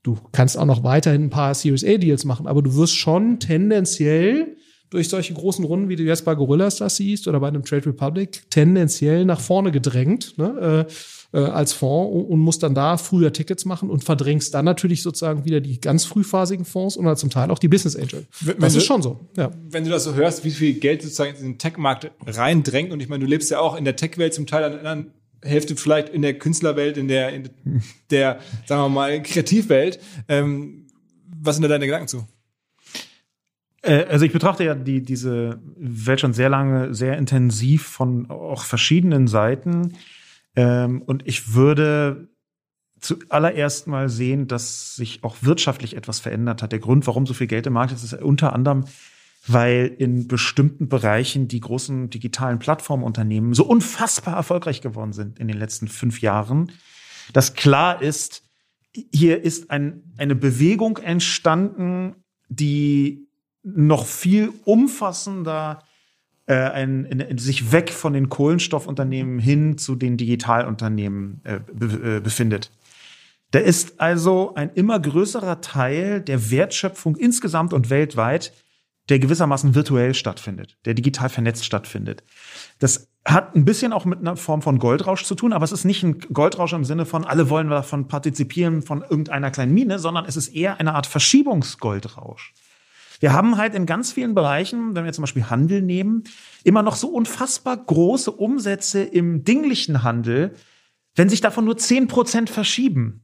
du kannst auch noch weiterhin ein paar Series A Deals machen, aber du wirst schon tendenziell durch solche großen Runden, wie du jetzt bei Gorillas das siehst oder bei einem Trade Republic, tendenziell nach vorne gedrängt ne, äh, äh, als Fonds und, und musst dann da früher Tickets machen und verdrängst dann natürlich sozusagen wieder die ganz frühphasigen Fonds und zum Teil auch die Business Angel. Wenn- das wenn ist du- schon so. Ja. Wenn du das so hörst, wie viel Geld sozusagen in den Tech-Markt reindrängt, und ich meine, du lebst ja auch in der Tech-Welt zum Teil an der anderen Hälfte vielleicht in der Künstlerwelt, in der, in der, sagen wir mal, Kreativwelt. Ähm, was sind da deine Gedanken zu? Äh, Also ich betrachte ja die, diese Welt schon sehr lange, sehr intensiv von auch verschiedenen Seiten. Ähm, und ich würde zuallererst mal sehen, dass sich auch wirtschaftlich etwas verändert hat. Der Grund, warum so viel Geld im Markt ist, ist unter anderem, weil in bestimmten Bereichen die großen digitalen Plattformunternehmen so unfassbar erfolgreich geworden sind in den letzten fünf Jahren, dass klar ist, hier ist ein, eine Bewegung entstanden, die noch viel umfassender äh, ein, in, in, sich weg von den Kohlenstoffunternehmen hin zu den Digitalunternehmen äh, be, äh, befindet. Da ist also ein immer größerer Teil der Wertschöpfung insgesamt und weltweit, der gewissermaßen virtuell stattfindet, der digital vernetzt stattfindet. Das hat ein bisschen auch mit einer Form von Goldrausch zu tun, aber es ist nicht ein Goldrausch im Sinne von, alle wollen davon partizipieren von irgendeiner kleinen Mine, sondern es ist eher eine Art Verschiebungsgoldrausch. Wir haben halt in ganz vielen Bereichen, wenn wir zum Beispiel Handel nehmen, immer noch so unfassbar große Umsätze im dinglichen Handel. Wenn sich davon nur 10 Prozent verschieben,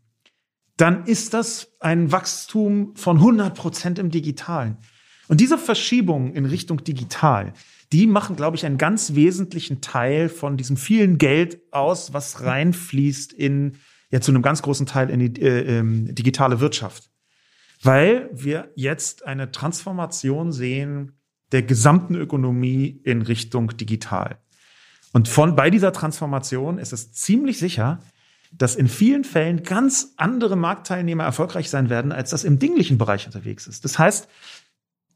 dann ist das ein Wachstum von 100 Prozent im Digitalen. Und diese Verschiebungen in Richtung digital, die machen, glaube ich, einen ganz wesentlichen Teil von diesem vielen Geld aus, was reinfließt in, ja, zu einem ganz großen Teil in die äh, ähm, digitale Wirtschaft. Weil wir jetzt eine Transformation sehen der gesamten Ökonomie in Richtung digital. Und von, bei dieser Transformation ist es ziemlich sicher, dass in vielen Fällen ganz andere Marktteilnehmer erfolgreich sein werden, als das im dinglichen Bereich unterwegs ist. Das heißt,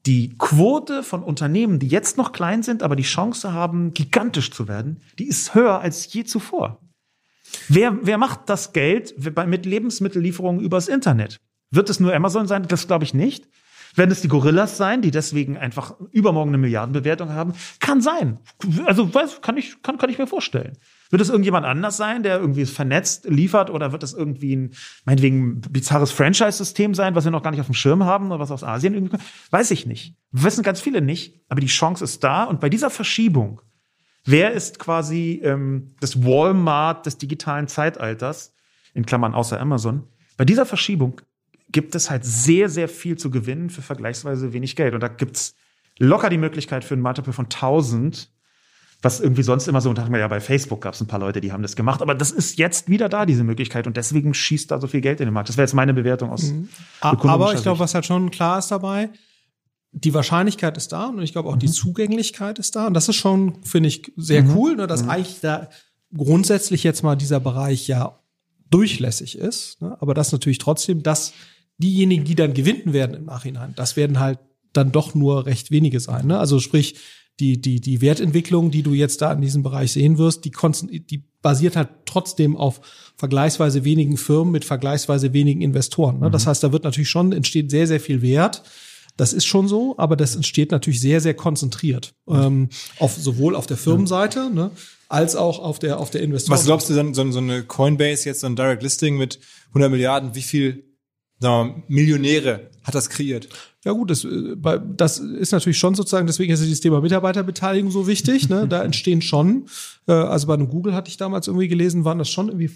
die Quote von Unternehmen, die jetzt noch klein sind, aber die Chance haben, gigantisch zu werden, die ist höher als je zuvor. Wer, wer macht das Geld mit Lebensmittellieferungen übers Internet? Wird es nur Amazon sein? Das glaube ich nicht. Werden es die Gorillas sein, die deswegen einfach übermorgen eine Milliardenbewertung haben? Kann sein. Also weiß, kann ich, kann, kann ich mir vorstellen. Wird es irgendjemand anders sein, der irgendwie vernetzt liefert, oder wird es irgendwie ein, meinetwegen, bizarres Franchise-System sein, was wir noch gar nicht auf dem Schirm haben oder was aus Asien irgendwie kommt? Weiß ich nicht. Wissen ganz viele nicht, aber die Chance ist da. Und bei dieser Verschiebung, wer ist quasi ähm, das Walmart des digitalen Zeitalters, in Klammern außer Amazon, bei dieser Verschiebung gibt es halt sehr, sehr viel zu gewinnen für vergleichsweise wenig Geld. Und da gibt's locker die Möglichkeit für ein Multiple von 1000, was irgendwie sonst immer so, und dachte mir ja, bei Facebook gab's ein paar Leute, die haben das gemacht. Aber das ist jetzt wieder da, diese Möglichkeit. Und deswegen schießt da so viel Geld in den Markt. Das wäre jetzt meine Bewertung aus ökonomischer Aber ich glaube, was halt schon klar ist dabei, die Wahrscheinlichkeit ist da und ich glaube auch die Zugänglichkeit ist da. Und das ist schon, finde ich, sehr cool, ne, dass eigentlich da grundsätzlich jetzt mal dieser Bereich ja durchlässig ist. Ne? Aber das natürlich trotzdem, dass diejenigen, die dann gewinnen werden im Nachhinein, das werden halt dann doch nur recht wenige sein. Ne? Also sprich, die, die, die Wertentwicklung, die du jetzt da in diesem Bereich sehen wirst, die, die basiert halt trotzdem auf vergleichsweise wenigen Firmen mit vergleichsweise wenigen Investoren. Ne? Das heißt, da wird natürlich schon, entsteht sehr, sehr viel Wert. Das ist schon so, aber das entsteht natürlich sehr, sehr konzentriert. Ähm, auf, sowohl auf der Firmenseite, ne, als auch auf der, auf der Investoren. Was glaubst du so, so eine Coinbase, jetzt so ein Direct Listing mit 100 Milliarden, wie viel sagen wir mal, Millionäre hat das kreiert? Ja gut, das, äh, bei- das ist natürlich schon sozusagen, deswegen ist dieses Thema Mitarbeiterbeteiligung so wichtig. Ne? Da entstehen schon, äh, also bei einem Google hatte ich damals irgendwie gelesen, waren das schon irgendwie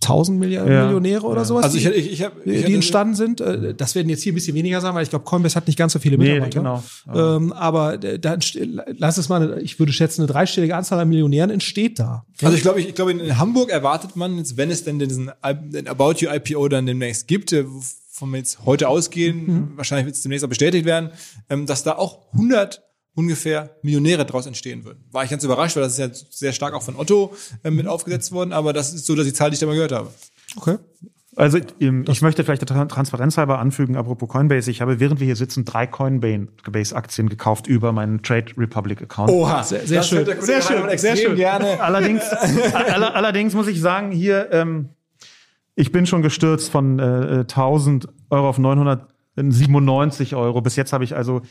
1000 Milliard Ja. Millionäre oder Ja. sowas, Also ich, die, ich, ich, hab, ich die hatte- entstanden sind. Äh, Das werden jetzt hier ein bisschen weniger sein, weil ich glaube, Coinbase hat nicht ganz so viele Nee, Mitarbeiter. genau. Ähm, aber äh, da lass es mal, eine, ich würde schätzen, eine dreistellige Anzahl an Millionären entsteht da. Also ich glaube, ich, ich glaube, in Hamburg erwartet man jetzt, wenn es denn diesen den About You IPO dann demnächst gibt, wir jetzt heute ausgehen, wahrscheinlich wird es demnächst auch bestätigt werden, ähm, dass da auch 100 ungefähr Millionäre daraus entstehen würden. War ich ganz überrascht, weil das ist ja sehr stark auch von Otto äh, mit aufgesetzt worden, aber das ist so, dass die Zahl, die ich da mal gehört habe. Okay. Also ähm, ich möchte vielleicht der Tran- Transparenz halber anfügen, apropos Coinbase, ich habe während wir hier sitzen drei Coinbase-Aktien gekauft über meinen Trade Republic-Account. Oha, Sehr- sehr schön. Sehr schön. Sehr schön. gerne. Allerdings, aller, allerdings muss ich sagen, hier, ähm, ich bin schon gestürzt von äh, 1000 Euro auf 997 Euro. Bis jetzt habe ich also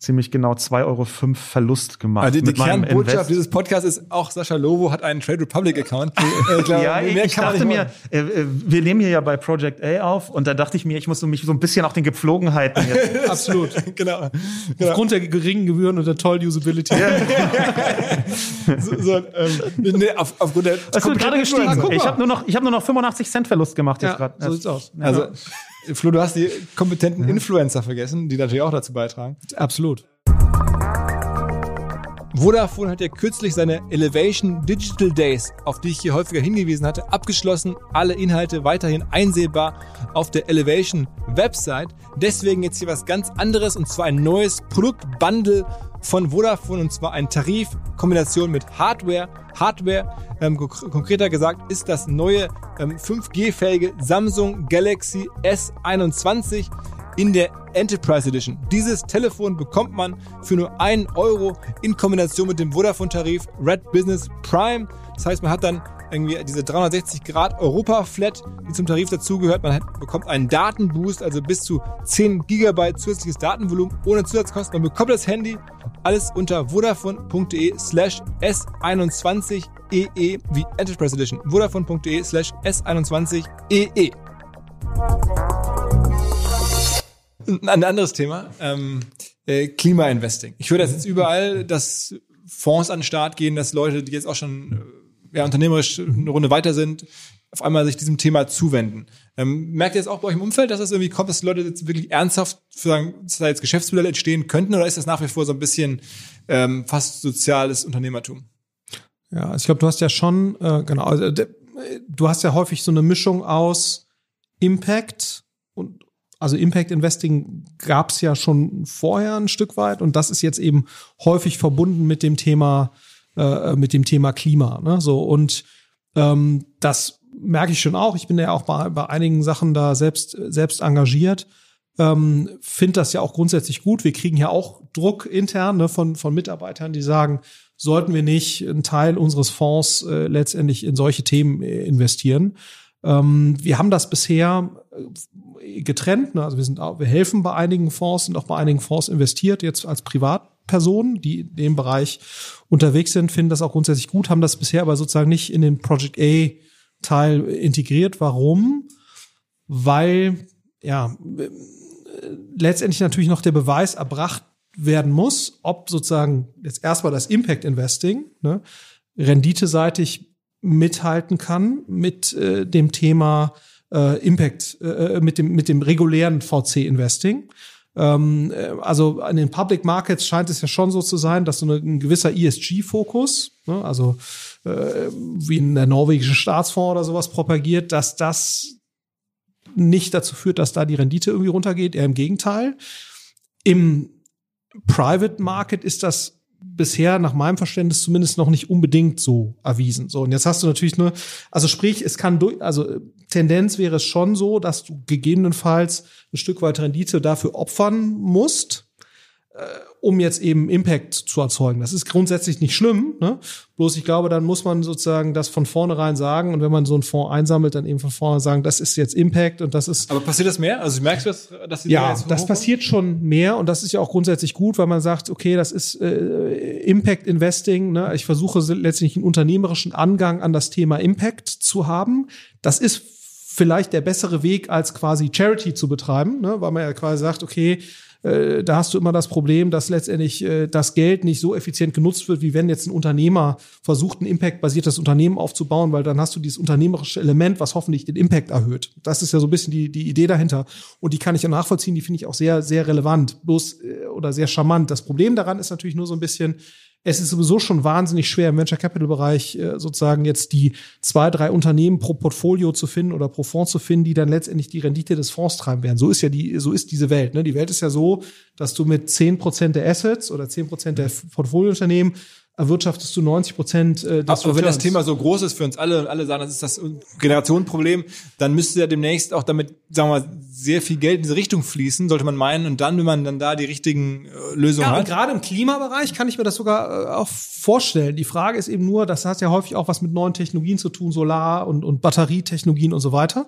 ziemlich genau 2,05 Euro Verlust gemacht. Also die, die Kernbotschaft Invest. dieses Podcasts ist, auch Sascha Lobo hat einen Trade Republic Account. Äh, ich glaube, Ja, mehr ich kann man dachte mir, äh, äh, wir nehmen hier ja bei Project A auf und da dachte ich mir, ich muss mich so ein bisschen auch den Gepflogenheiten jetzt. Absolut. genau. genau. Aufgrund der geringen Gebühren und der tollen Usability. So, so, ähm, nee, auf, aufgrund der Das wird gerade gestiegen. Ah. Ich habe nur noch, ich habe nur noch 85 Cent Verlust gemacht jetzt Ja, gerade. so sieht's aus. Also, Flo, du hast die kompetenten Influencer vergessen, die natürlich auch dazu beitragen. Absolut. Vodafone hat ja kürzlich seine Elevation Digital Days, auf die ich hier häufiger hingewiesen hatte, abgeschlossen. Alle Inhalte weiterhin einsehbar auf der Elevation Website. Deswegen jetzt hier was ganz anderes und zwar ein neues Produktbundle von Vodafone und zwar ein Tarif Kombination mit Hardware. Hardware, ähm, konk- konkreter gesagt, ist das neue ähm, 5G-fähige Samsung Galaxy S21 in der Enterprise Edition. Dieses Telefon bekommt man für nur 1 Euro in Kombination mit dem Vodafone-Tarif Red Business Prime. Das heißt, man hat dann irgendwie diese 360 Grad Europa-Flat, die zum Tarif dazugehört. Man hat, bekommt einen Datenboost, also bis zu 10 Gigabyte zusätzliches Datenvolumen ohne Zusatzkosten. Man bekommt das Handy, alles unter vodafone.de slash S21EE E wie Enterprise Edition. Vodafone.de slash S21EE. Ein anderes Thema, ähm, äh, Klimainvesting. Ich höre das jetzt überall, dass Fonds an den Start gehen, dass Leute, die jetzt auch schon äh, ja, unternehmerisch eine Runde weiter sind, auf einmal sich diesem Thema zuwenden. Ähm, merkt ihr jetzt auch bei euch im Umfeld, dass das irgendwie kommt, dass Leute jetzt wirklich ernsthaft sagen, dass da jetzt Geschäftsmodelle entstehen könnten oder ist das nach wie vor so ein bisschen ähm, fast soziales Unternehmertum? Ja, also ich glaube, du hast ja schon, äh, genau, also, de, du hast ja häufig so eine Mischung aus Impact und also Impact Investing gab es ja schon vorher ein Stück weit und das ist jetzt eben häufig verbunden mit dem Thema äh, mit dem Thema Klima. Ne? So und ähm, das merke ich schon auch. Ich bin ja auch bei, bei einigen Sachen da selbst selbst engagiert. Ähm, Finde das ja auch grundsätzlich gut. Wir kriegen ja auch Druck intern ne, von von Mitarbeitern, die sagen, sollten wir nicht einen Teil unseres Fonds äh, letztendlich in solche Themen äh, investieren. Ähm, wir haben das bisher äh, getrennt. Ne? Also wir sind wir helfen bei einigen Fonds, sind auch bei einigen Fonds investiert, jetzt als Privatpersonen, die in dem Bereich unterwegs sind, finden das auch grundsätzlich gut, haben das bisher aber sozusagen nicht in den Project A Teil integriert. Warum? Weil, ja, äh, letztendlich natürlich noch der Beweis erbracht werden muss, ob sozusagen jetzt erstmal das Impact Investing ne, renditeseitig mithalten kann mit äh, dem Thema äh, Impact, äh, mit dem mit dem regulären VC Investing. Ähm, äh, also an den Public Markets scheint es ja schon so zu sein, dass so eine, ein gewisser ESG-Fokus, ne, also äh, wie in der norwegischen Staatsfonds oder sowas propagiert, dass das nicht dazu führt, dass da die Rendite irgendwie runtergeht, eher im Gegenteil. Im Private Market ist das bisher nach meinem Verständnis zumindest noch nicht unbedingt so erwiesen. So und jetzt hast du natürlich nur, also sprich, es kann durch, also äh, Tendenz wäre es schon so, dass du gegebenenfalls ein Stück weit Rendite dafür opfern musst, äh, um jetzt eben Impact zu erzeugen. Das ist grundsätzlich nicht schlimm, ne? Bloß ich glaube, dann muss man sozusagen das von vornherein sagen und wenn man so einen Fonds einsammelt, dann eben von vornherein sagen, das ist jetzt Impact und das ist Aber passiert das mehr? Also merkst du, dass, dass die ja, jetzt das passiert schon mehr und das ist ja auch grundsätzlich gut, weil man sagt, okay, das ist äh, Impact Investing. Ne? Ich versuche letztlich einen unternehmerischen Angang an das Thema Impact zu haben. Das ist vielleicht der bessere Weg, als quasi Charity zu betreiben, ne? weil man ja quasi sagt, okay, äh, da hast du immer das Problem, dass letztendlich äh, das Geld nicht so effizient genutzt wird, wie wenn jetzt ein Unternehmer versucht, ein Impact-basiertes Unternehmen aufzubauen, weil dann hast du dieses unternehmerische Element, was hoffentlich den Impact erhöht. Das ist ja so ein bisschen die, die Idee dahinter. Und die kann ich ja nachvollziehen, die finde ich auch sehr, sehr relevant, bloß äh, oder sehr charmant. Das Problem daran ist natürlich nur so ein bisschen, es ist sowieso schon wahnsinnig schwer im Venture Capital Bereich äh, sozusagen jetzt die zwei, drei Unternehmen pro Portfolio zu finden oder pro Fonds zu finden, die dann letztendlich die Rendite des Fonds treiben werden. So ist ja die, so ist diese Welt. Ne? Die Welt ist ja so, dass du mit 10% der Assets oder 10% der Portfoliounternehmen erwirtschaftest du 90 Prozent äh, des Aber wenn das. Thema so groß ist für uns alle und alle sagen, das ist das Generationenproblem, dann müsste ja demnächst auch damit, sagen wir mal, sehr viel Geld in diese Richtung fließen, sollte man meinen. Und dann, wenn man dann da die richtigen äh, Lösungen Ja, hat. gerade im Klimabereich kann ich mir das sogar äh, auch vorstellen. Die Frage ist eben nur, das hat ja häufig auch was mit neuen Technologien zu tun, Solar- und, und Batterietechnologien und so weiter.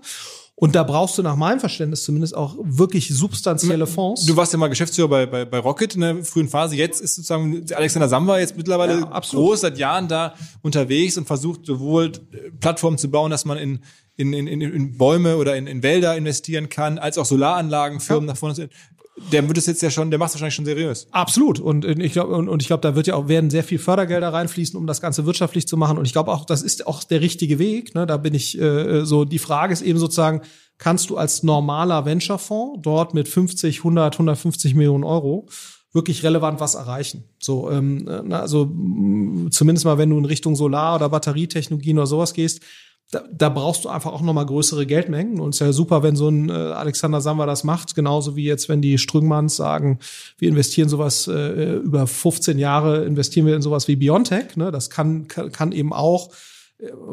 Und da brauchst du nach meinem Verständnis zumindest auch wirklich substanzielle Fonds. Du warst ja mal Geschäftsführer bei, bei, bei Rocket in der frühen Phase. Jetzt ist sozusagen Alexander Samba jetzt mittlerweile Ja, groß seit Jahren da unterwegs und versucht sowohl äh, Plattformen zu bauen, dass man in, in, in, in, Bäume oder in, in Wälder investieren kann, als auch Solaranlagen, Firmen nach vorne. Der wird es jetzt ja schon, der macht es wahrscheinlich schon seriös. Absolut. Und äh, ich glaube, und, und ich glaube, da wird ja auch werden sehr viel Fördergelder reinfließen, um das Ganze wirtschaftlich zu machen. Und ich glaube auch, das ist auch der richtige Weg. Ne? Da bin ich äh, so. Die Frage ist eben sozusagen, kannst du als normaler Venture-Fonds dort mit 50, 100, 150 Millionen Euro wirklich relevant was erreichen. So, ähm, na, also zumindest mal, wenn du in Richtung Solar- oder Batterietechnologien oder sowas gehst, da, da brauchst du einfach auch nochmal größere Geldmengen. Und es ist ja super, wenn so ein äh, Alexander Samba das macht, genauso wie jetzt, wenn die Strüngmanns sagen, wir investieren sowas äh, über 15 Jahre, investieren wir in sowas wie Biontech. Ne? Das kann, kann, kann eben auch äh,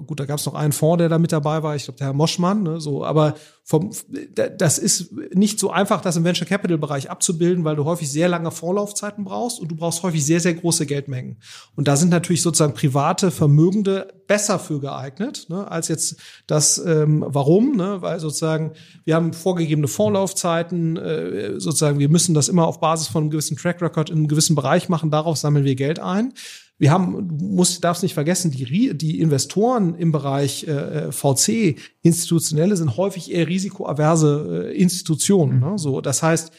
Gut, da gab es noch einen Fonds, der da mit dabei war, ich glaube, der Herr Moschmann, ne, so, aber vom, da- das ist nicht so einfach, das im Venture Capital Bereich abzubilden, weil du häufig sehr lange Vorlaufzeiten brauchst und du brauchst häufig sehr, sehr große Geldmengen. Und da sind natürlich sozusagen private Vermögende besser für geeignet, ne, als jetzt das, ähm, warum, ne, weil sozusagen wir haben vorgegebene Vorlaufzeiten, äh, sozusagen wir müssen das immer auf Basis von einem gewissen Track Record in einem gewissen Bereich machen, darauf sammeln wir Geld ein. Wir haben, du musst, darfst nicht vergessen, die, die Investoren im Bereich äh, VC, institutionelle, sind häufig eher risikoaverse äh, Institutionen. Ne? So, das heißt,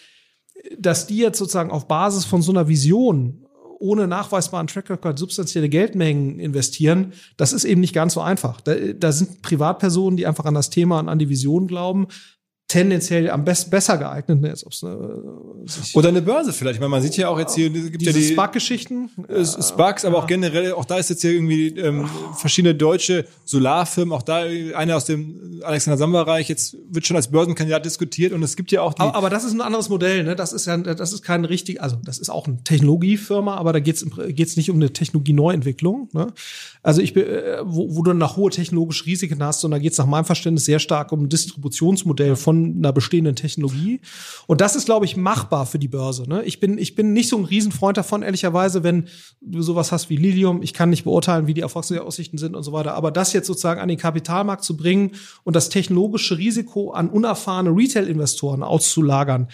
dass die jetzt sozusagen auf Basis von so einer Vision ohne nachweisbaren Track Record substanzielle Geldmengen investieren, das ist eben nicht ganz so einfach. Da, da sind Privatpersonen, die einfach an das Thema und an die Vision glauben, tendenziell am best besser geeignet. Ne, jetzt, ob's, ne, sich, Oder eine Börse vielleicht. Ich meine, man sieht ja auch jetzt hier, es gibt diese ja die Spark-Geschichten. äh, Sparks, aber auch generell, auch da ist jetzt hier irgendwie ähm, verschiedene deutsche Solarfirmen, auch da eine aus dem Alexander Samba-Reich, jetzt wird schon als Börsenkandidat diskutiert und es gibt ja auch die, Aber, aber das ist ein anderes Modell, ne? Das ist ja, das ist kein richtig, also das ist auch eine Technologiefirma, aber da geht's geht's nicht um eine Technologie-Neuentwicklung. Ne? Also ich, bin, äh, wo, wo du nach hohe technologische Risiken hast, sondern da geht's nach meinem Verständnis sehr stark um ein Distributionsmodell von einer bestehenden Technologie. Und das ist, glaube ich, machbar für die Börse. Ne? Ich bin, ich bin nicht so ein Riesenfreund davon, ehrlicherweise, wenn du sowas hast wie Lilium. Ich kann nicht beurteilen, wie die Erfolgsaussichten sind und so weiter. Aber das jetzt sozusagen an den Kapitalmarkt zu bringen und das technologische Risiko an unerfahrene Retail-Investoren auszulagern,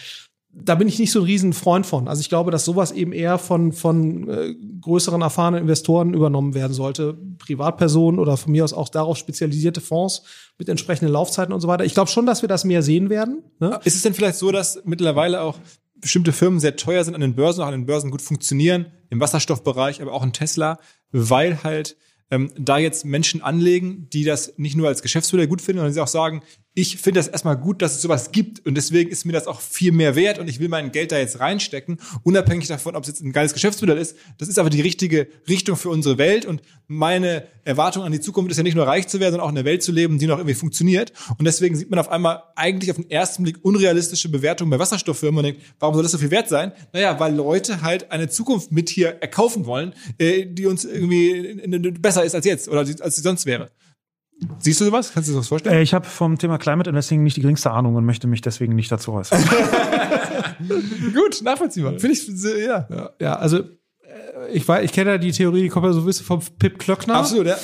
da bin ich nicht so ein riesen Freund von. Also ich glaube, dass sowas eben eher von, von äh, größeren erfahrenen Investoren übernommen werden sollte. Privatpersonen oder von mir aus auch darauf spezialisierte Fonds mit entsprechenden Laufzeiten und so weiter. Ich glaube schon, dass wir das mehr sehen werden. Ne? Ist es denn vielleicht so, dass mittlerweile auch bestimmte Firmen sehr teuer sind an den Börsen, auch an den Börsen gut funktionieren, im Wasserstoffbereich, aber auch in Tesla, weil halt ähm, da jetzt Menschen anlegen, die das nicht nur als Geschäftsmodell gut finden, sondern sie auch sagen, ich finde das erstmal gut, dass es sowas gibt und deswegen ist mir das auch viel mehr wert und ich will mein Geld da jetzt reinstecken, unabhängig davon, ob es jetzt ein geiles Geschäftsmodell ist. Das ist aber die richtige Richtung für unsere Welt und meine Erwartung an die Zukunft ist ja nicht nur reich zu werden, sondern auch eine Welt zu leben, die noch irgendwie funktioniert. Und deswegen sieht man auf einmal eigentlich auf den ersten Blick unrealistische Bewertungen bei Wasserstofffirmen und denkt, warum soll das so viel wert sein? Naja, weil Leute halt eine Zukunft mit hier erkaufen wollen, äh, die uns irgendwie äh, besser ist als jetzt oder als sie sonst wäre. Siehst du sowas? Kannst du dir das vorstellen? Äh, ich habe vom Thema Climate Investing nicht die geringste Ahnung und möchte mich deswegen nicht dazu äußern. Gut, nachvollziehbar. Finde ich, ja. Ja, ja also äh, ich weiß, ich kenne ja die Theorie, die kommt ja so ein bisschen vom Pip Klöckner. Absolut, ja.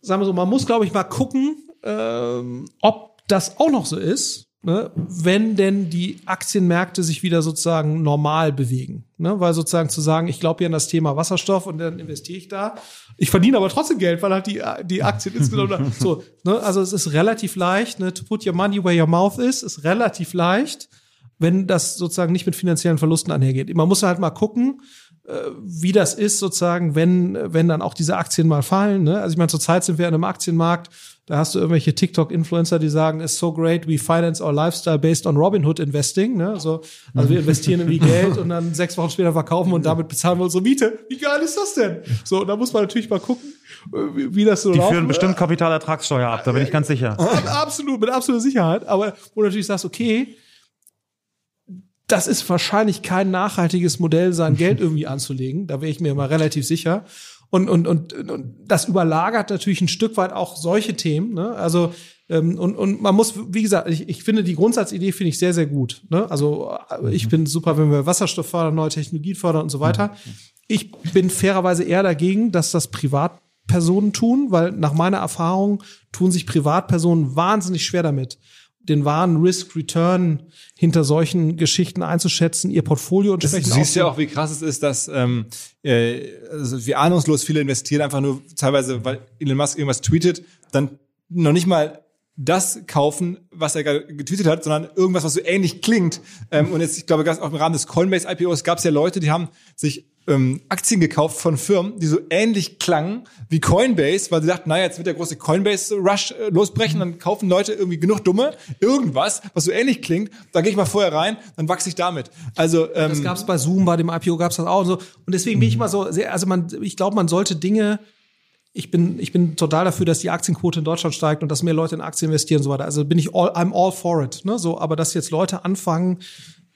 sagen wir so, man muss, glaube ich, mal gucken, ähm, ob das auch noch so ist, ne, wenn denn die Aktienmärkte sich wieder sozusagen normal bewegen. Ne? Weil sozusagen zu sagen, ich glaube hier an das Thema Wasserstoff und dann investiere ich da. Ich verdiene aber trotzdem Geld, weil halt die, die Aktien insgesamt so. Ne? Also es ist relativ leicht, ne? to put your money where your mouth is, ist relativ leicht, wenn das sozusagen nicht mit finanziellen Verlusten einhergeht. Man muss halt mal gucken, äh, wie das ist sozusagen, wenn, wenn dann auch diese Aktien mal fallen. Ne? Also ich meine, zurzeit sind wir in einem Aktienmarkt, da hast du irgendwelche TikTok-Influencer, die sagen, it's so great, we finance our lifestyle based on Robinhood Investing. Ne? So, also wir investieren irgendwie Geld und dann sechs Wochen später verkaufen und damit bezahlen wir unsere Miete. Wie geil ist das denn? So, da muss man natürlich mal gucken, äh, wie, das so Die laufen führen bestimmt Kapitalertragssteuer ab, da bin ich ganz sicher. Ab- absolut, mit absoluter Sicherheit. Aber wo du natürlich sagst, okay, das ist wahrscheinlich kein nachhaltiges Modell, sein Geld irgendwie anzulegen. Da wäre ich mir mal relativ sicher. Und, und, und, und das überlagert natürlich ein Stück weit auch solche Themen. Ne? Also ähm, und, und man muss, wie gesagt, ich, ich finde die Grundsatzidee finde ich sehr, sehr gut. Ne? Also äh, ich finde super, wenn wir Wasserstoff fördern, neue Technologien fördern und so weiter. Ich bin fairerweise eher dagegen, dass das Privatpersonen tun, weil nach meiner Erfahrung tun sich Privatpersonen wahnsinnig schwer damit, den wahren Risk-Return hinter solchen Geschichten einzuschätzen, ihr Portfolio du entsprechend siehst ja auch, wie krass es ist, dass ähm, äh, also wie ahnungslos viele investieren, einfach nur teilweise, weil Elon Musk irgendwas tweetet, dann noch nicht mal das kaufen, was er gerade getweetet hat, sondern irgendwas, was so ähnlich klingt. Ähm, und jetzt, ich glaube, auch im Rahmen des Coinbase IPOs gab es ja Leute, die haben sich ähm, Aktien gekauft von Firmen, die so ähnlich klangen wie Coinbase, weil sie dachten, naja, jetzt wird der große Coinbase-Rush äh, losbrechen, dann kaufen Leute irgendwie genug Dumme, irgendwas, was so ähnlich klingt, da gehe ich mal vorher rein, dann wachse ich damit. Also ähm, Das gab es bei Zoom, bei dem IPO gab es das auch und so. Und deswegen bin ich immer so sehr, also man, ich glaube, man sollte Dinge, ich bin, ich bin total dafür, dass die Aktienquote in Deutschland steigt und dass mehr Leute in Aktien investieren und so weiter. Also bin ich all, I'm all for it. Ne? So, aber dass jetzt Leute anfangen,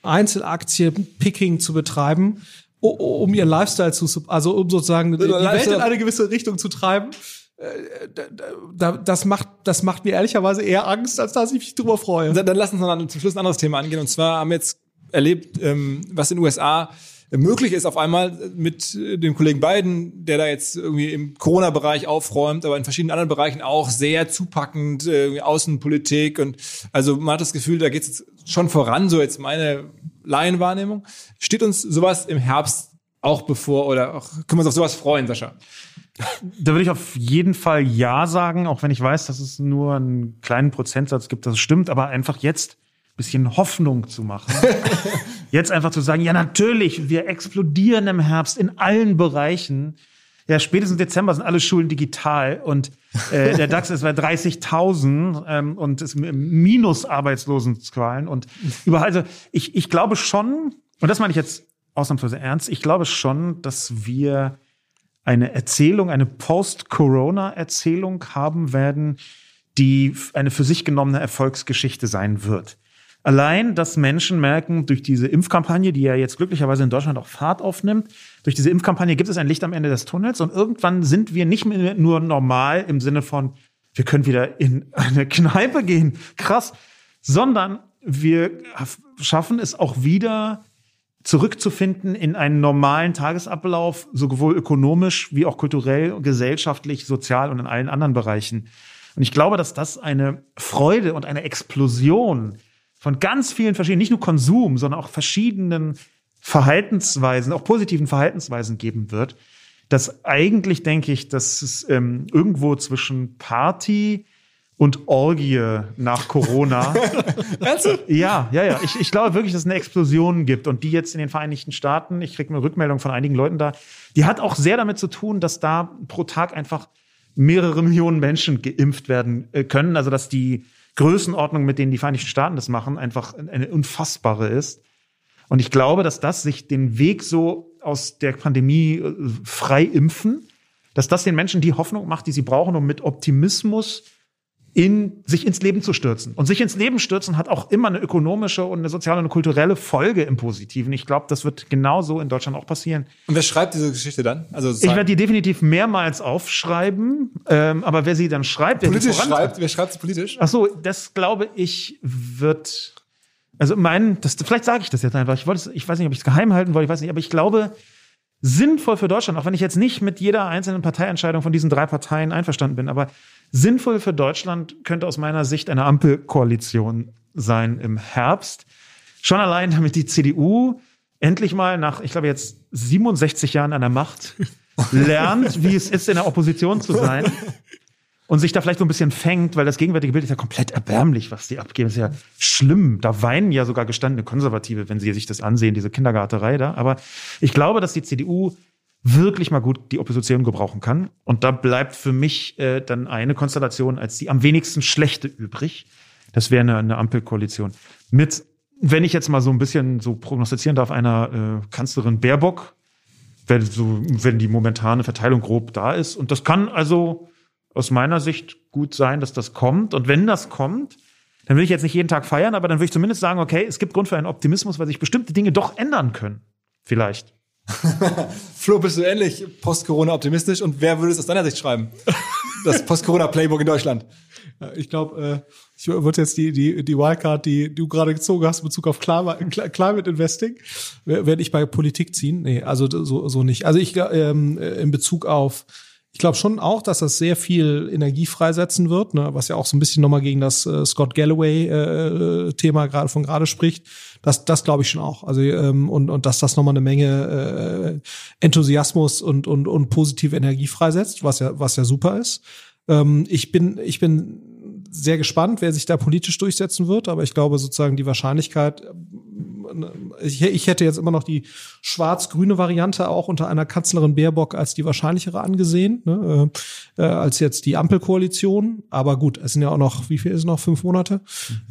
Einzelaktien-Picking zu betreiben, um ihren Lifestyle zu, also um sozusagen die Welt in eine gewisse Richtung zu treiben, äh, da- da- das macht, das macht mir ehrlicherweise eher Angst, als dass ich mich drüber freue. Dann, dann lass uns noch zum Schluss ein anderes Thema angehen. Und zwar haben wir jetzt erlebt, ähm, was in den USA möglich ist auf einmal mit äh, dem Kollegen Biden, der da jetzt irgendwie im Corona-Bereich aufräumt, aber in verschiedenen anderen Bereichen auch sehr zupackend, äh, Außenpolitik und also man hat das Gefühl, da geht es schon voran, so jetzt meine Laienwahrnehmung. Steht uns sowas im Herbst auch bevor oder auch, können wir uns auf sowas freuen, Sascha? Da würde ich auf jeden Fall Ja sagen, auch wenn ich weiß, dass es nur einen kleinen Prozentsatz gibt, das stimmt, aber einfach jetzt ein bisschen Hoffnung zu machen. jetzt einfach zu sagen, ja natürlich, wir explodieren im Herbst in allen Bereichen. Ja, spätestens Dezember sind alle Schulen digital und äh, der DAX ist bei 30.000 ähm, und ist im minus Arbeitslosenzahlen und überall. Also ich, ich glaube schon, und das meine ich jetzt ausnahmsweise ernst, ich glaube schon, dass wir eine Erzählung, eine Post-Corona-Erzählung haben werden, die eine für sich genommene Erfolgsgeschichte sein wird. Allein, dass Menschen merken, durch diese Impfkampagne, die ja jetzt glücklicherweise in Deutschland auch Fahrt aufnimmt, durch diese Impfkampagne gibt es ein Licht am Ende des Tunnels und irgendwann sind wir nicht mehr nur normal im Sinne von, wir können wieder in eine Kneipe gehen, krass, sondern wir schaffen es auch wieder, zurückzufinden in einen normalen Tagesablauf, sowohl ökonomisch wie auch kulturell, gesellschaftlich, sozial und in allen anderen Bereichen. Und ich glaube, dass das eine Freude und eine Explosion von ganz vielen verschiedenen, nicht nur Konsum, sondern auch verschiedenen Verhaltensweisen, auch positiven Verhaltensweisen geben wird. Dass eigentlich denke ich, dass es ähm, irgendwo zwischen Party und Orgie nach Corona ja, ja, ja. Ich, ich glaube wirklich, dass es eine Explosion gibt und die jetzt in den Vereinigten Staaten, ich kriege eine Rückmeldung von einigen Leuten da, die hat auch sehr damit zu tun, dass da pro Tag einfach mehrere Millionen Menschen geimpft werden äh, können. Also dass die Größenordnung, mit denen die Vereinigten Staaten das machen, einfach eine unfassbare ist. Und ich glaube, dass das sich den Weg so aus der Pandemie äh, frei impfen, dass das den Menschen die Hoffnung macht, die sie brauchen, um mit Optimismus in, sich ins Leben zu stürzen. Und sich ins Leben stürzen hat auch immer eine ökonomische und eine soziale und eine kulturelle Folge im Positiven. Ich glaube, das wird genauso in Deutschland auch passieren. Und wer schreibt diese Geschichte dann? Also Ich werde die definitiv mehrmals aufschreiben, ähm, aber wer sie dann schreibt, wer sie politisch vorantreibt- schreibt, wer schreibt es politisch? Ach so, das glaube ich wird. Also mein, das, vielleicht sage ich das jetzt einfach. Ich wollte, ich weiß nicht, ob ich es geheim halten wollte, ich weiß nicht, aber ich glaube, sinnvoll für Deutschland, auch wenn ich jetzt nicht mit jeder einzelnen Parteientscheidung von diesen drei Parteien einverstanden bin, aber sinnvoll für Deutschland könnte aus meiner Sicht eine Ampelkoalition sein im Herbst. Schon allein, damit die CDU endlich mal nach, ich glaube jetzt 67 Jahren an der Macht lernt, wie es ist, in der Opposition zu sein und sich da vielleicht so ein bisschen fängt, weil das gegenwärtige Bild ist ja komplett erbärmlich, was die abgeben. Das ist ja schlimm. Da weinen ja sogar gestandene Konservative, wenn sie sich das ansehen, diese Kindergarterei da. Aber ich glaube, dass die CDU wirklich mal gut die Opposition gebrauchen kann. Und da bleibt für mich äh, dann eine Konstellation als die am wenigsten schlechte übrig. Das wäre eine, eine Ampelkoalition. Mit, wenn ich jetzt mal so ein bisschen so prognostizieren darf, einer äh, Kanzlerin Baerbock, wenn, so, wenn die momentane Verteilung grob da ist. Und das kann also aus meiner Sicht gut sein, dass das kommt. Und wenn das kommt, dann will ich jetzt nicht jeden Tag feiern, aber dann würde ich zumindest sagen, okay, es gibt Grund für einen Optimismus, weil sich bestimmte Dinge doch ändern können. Vielleicht. Flo, bist du ähnlich post-Corona optimistisch und wer würde es aus deiner Sicht schreiben? Das Post-Corona-Playbook in Deutschland. Ich glaube, äh, ich würde jetzt die, die, die Wildcard, die du gerade gezogen hast in Bezug auf Climate, Climate Investing, werde ich bei Politik ziehen. Nee, also so, so nicht. Also ich ähm, in Bezug auf ich glaube schon auch, dass das sehr viel Energie freisetzen wird, ne, was ja auch so ein bisschen nochmal gegen das äh, Scott Galloway-Thema äh, gerade von gerade spricht. Das, das glaube ich schon auch. Also ähm, und und dass das nochmal eine Menge äh, Enthusiasmus und und und positive Energie freisetzt, was ja was ja super ist. Ähm, ich bin ich bin sehr gespannt, wer sich da politisch durchsetzen wird, aber ich glaube sozusagen die Wahrscheinlichkeit, ich, ich hätte jetzt immer noch die schwarz-grüne Variante auch unter einer Kanzlerin Baerbock als die wahrscheinlichere angesehen, ne, äh, als jetzt die Ampelkoalition. Aber gut, es sind ja auch noch, wie viel ist es noch? Fünf Monate?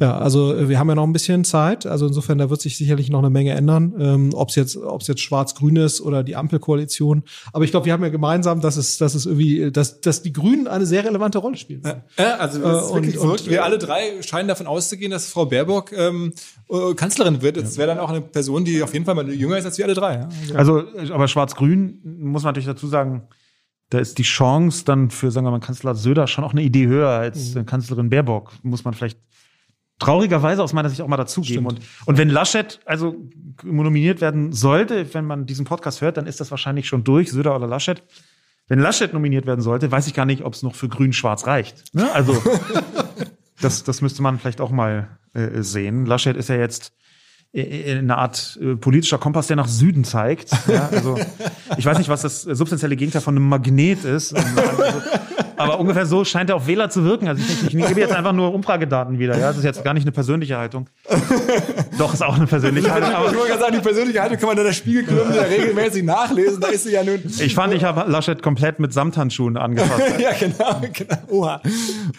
Ja, also wir haben ja noch ein bisschen Zeit. Also insofern, da wird sich sicherlich noch eine Menge ändern, ähm, ob es jetzt, jetzt schwarz-grün ist oder die Ampelkoalition. Aber ich glaube, wir haben ja gemeinsam, dass es, dass es irgendwie, dass, dass die Grünen eine sehr relevante Rolle spielen. Ja, also das ist wirklich und- verrückt. wir alle drei scheinen davon auszugehen, dass Frau Baerbock ähm, äh, Kanzlerin wird. Wäre dann auch eine Person, die auf jeden Fall mal jünger ist als wir alle drei. Ja? Also, Also, aber Schwarz-Grün muss man natürlich dazu sagen, da ist die Chance dann für, sagen wir mal, Kanzler Söder schon auch eine Idee höher als äh, Kanzlerin Baerbock. Muss man vielleicht traurigerweise aus meiner Sicht auch mal dazugeben. Und, und wenn Laschet also nominiert werden sollte, wenn man diesen Podcast hört, dann ist das wahrscheinlich schon durch, Söder oder Laschet. Wenn Laschet nominiert werden sollte, weiß ich gar nicht, ob es noch für Grün-Schwarz reicht. Ne? Also das, das müsste man vielleicht auch mal äh, sehen. Laschet ist ja jetzt eine Art äh, politischer Kompass, der nach Süden zeigt. Ja, also ich weiß nicht, was das äh, substanzielle Gegenteil von einem Magnet ist. Also, aber ungefähr so scheint er auf Wähler zu wirken. Also ich, ich, ich gebe jetzt einfach nur Umfragedaten wieder. Ja, das ist jetzt gar nicht eine persönliche Haltung. Doch ist auch eine persönliche Haltung. ich Aber wollte gerade sagen, die persönliche Haltung kann man in der Spiegelkolumne ja regelmäßig nachlesen. Da ist sie ja nun. ich fand, ich habe Laschet komplett mit Samthandschuhen angefasst. ja, genau, genau. Oha.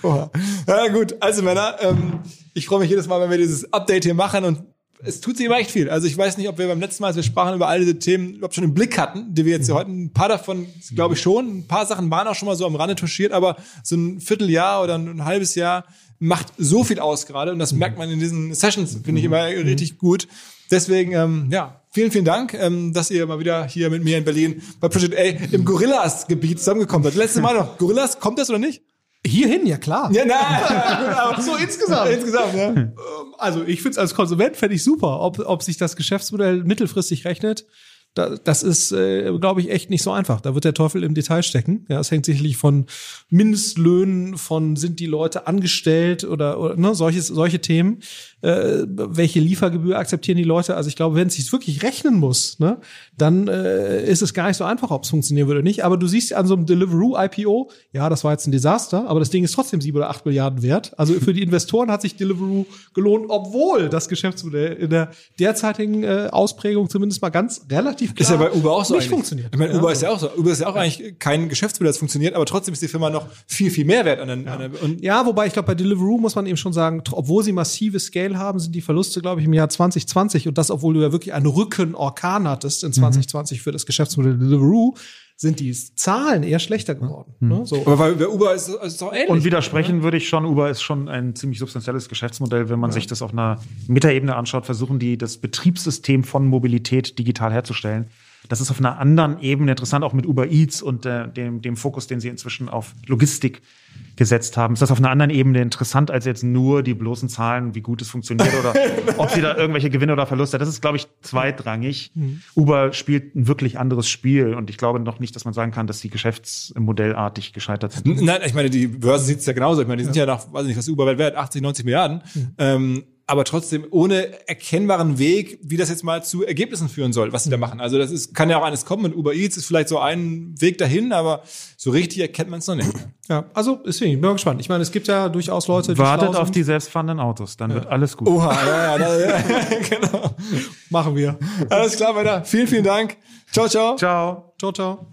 Oha. Ja, gut. Also Männer, ähm, ich freue mich jedes Mal, wenn wir dieses Update hier machen und es tut sich immer echt viel. Also ich weiß nicht, ob wir beim letzten Mal, als wir sprachen über all diese Themen, überhaupt schon im Blick hatten, die wir jetzt hier heute, ein paar davon, glaube ich schon, ein paar Sachen waren auch schon mal so am Rande touchiert, aber so ein Vierteljahr oder ein halbes Jahr macht so viel aus gerade und das merkt man in diesen Sessions, finde ich immer richtig gut. Deswegen, ähm, ja, vielen, vielen Dank, ähm, dass ihr mal wieder hier mit mir in Berlin bei Project A im Gorillas-Gebiet zusammengekommen seid. Letztes Mal noch. Gorillas, kommt das oder nicht? Hierhin, ja klar. Ja, nein. so insgesamt. Insgesamt, ja. Ähm, Also ich finde es als Konsument fände ich super, ob, ob sich das Geschäftsmodell mittelfristig rechnet. Da, das ist, äh, glaube ich, echt nicht so einfach. Da wird der Teufel im Detail stecken. Ja, es hängt sicherlich von Mindestlöhnen, von sind die Leute angestellt oder, oder ne, solches, solche Themen. Äh, welche Liefergebühr akzeptieren die Leute? Also ich glaube, wenn es sich wirklich rechnen muss, ne, dann äh, ist es gar nicht so einfach, ob es funktionieren würde oder nicht. Aber du siehst an so einem Deliveroo-IPO, ja, das war jetzt ein Desaster, aber das Ding ist trotzdem sieben oder acht Milliarden wert. Also für die Investoren hat sich Deliveroo gelohnt, obwohl das Geschäftsmodell in der derzeitigen äh, Ausprägung zumindest mal ganz relativ klar Ist ja bei Uber auch so nicht eigentlich. funktioniert. Ich meine, Uber ist ja auch so. Uber ist ja auch eigentlich kein Geschäftsmodell, das funktioniert, aber trotzdem ist die Firma noch viel, viel mehr wert an den, an den und Ja, wobei ich glaube, bei Deliveroo muss man eben schon sagen, obwohl sie massive Scale haben, sind die Verluste, glaube ich, im Jahr 2020 und das, obwohl du ja wirklich einen Rückenorkan hattest in 2020 für das Geschäftsmodell Deliveroo, sind die Zahlen eher schlechter geworden. Ne? So. aber bei, bei Uber ist es ist doch ähnlich. Und widersprechen würde ich schon, Uber ist schon ein ziemlich substanzielles Geschäftsmodell, wenn man sich das auf einer Metaebene anschaut, versuchen die das Betriebssystem von Mobilität digital herzustellen. Das ist auf einer anderen Ebene interessant, auch mit Uber Eats und äh, dem, dem Fokus, den sie inzwischen auf Logistik gesetzt haben. Ist das auf einer anderen Ebene interessant als jetzt nur die bloßen Zahlen, wie gut es funktioniert oder ob sie da irgendwelche Gewinne oder Verluste. Das ist, glaube ich, zweitrangig. Uber spielt ein wirklich anderes Spiel und ich glaube noch nicht, dass man sagen kann, dass die geschäftsmodellartig gescheitert sind. Nein, ich meine, die Börse sieht es ja genauso. Ich meine, die sind ja nach, weiß nicht, was Uber wert, 80, 90 Milliarden. Ähm, aber trotzdem ohne erkennbaren Weg, wie das jetzt mal zu Ergebnissen führen soll, was sie da machen. Also das ist, kann ja auch eines kommen. Und Uber Eats ist vielleicht so ein Weg dahin, aber so richtig erkennt man es noch nicht. Ja, also deswegen, ich bin mal gespannt. Ich meine, es gibt ja durchaus Leute, die Wartet auf die selbstfahrenden Autos, dann wird alles gut. Oha, ja, ja, da, ja genau. Machen wir. Alles klar, weiter. Vielen, vielen Dank. Ciao, ciao. Ciao. Ciao, ciao.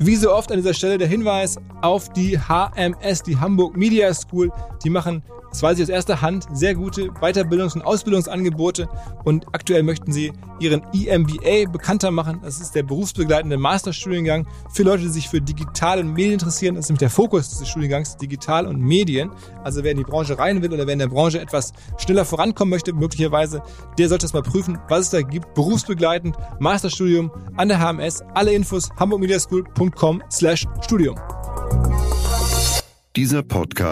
Wie so oft an dieser Stelle der Hinweis auf die HMS, die Hamburg Media School. Die machen Das weiß ich aus erster Hand. Sehr gute Weiterbildungs- und Ausbildungsangebote. Und aktuell möchten sie ihren EMBA bekannter machen. Das ist der berufsbegleitende Masterstudiengang für Leute, die sich für Digital und Medien interessieren. Das ist nämlich der Fokus dieses Studiengangs, Digital und Medien. Also wer in die Branche rein will oder wer in der Branche etwas schneller vorankommen möchte, möglicherweise, der sollte das mal prüfen, was es da gibt. Berufsbegleitend, Masterstudium an der HMS. Alle Infos hamburgmediaschool.com slash Studium. Dieser Podcast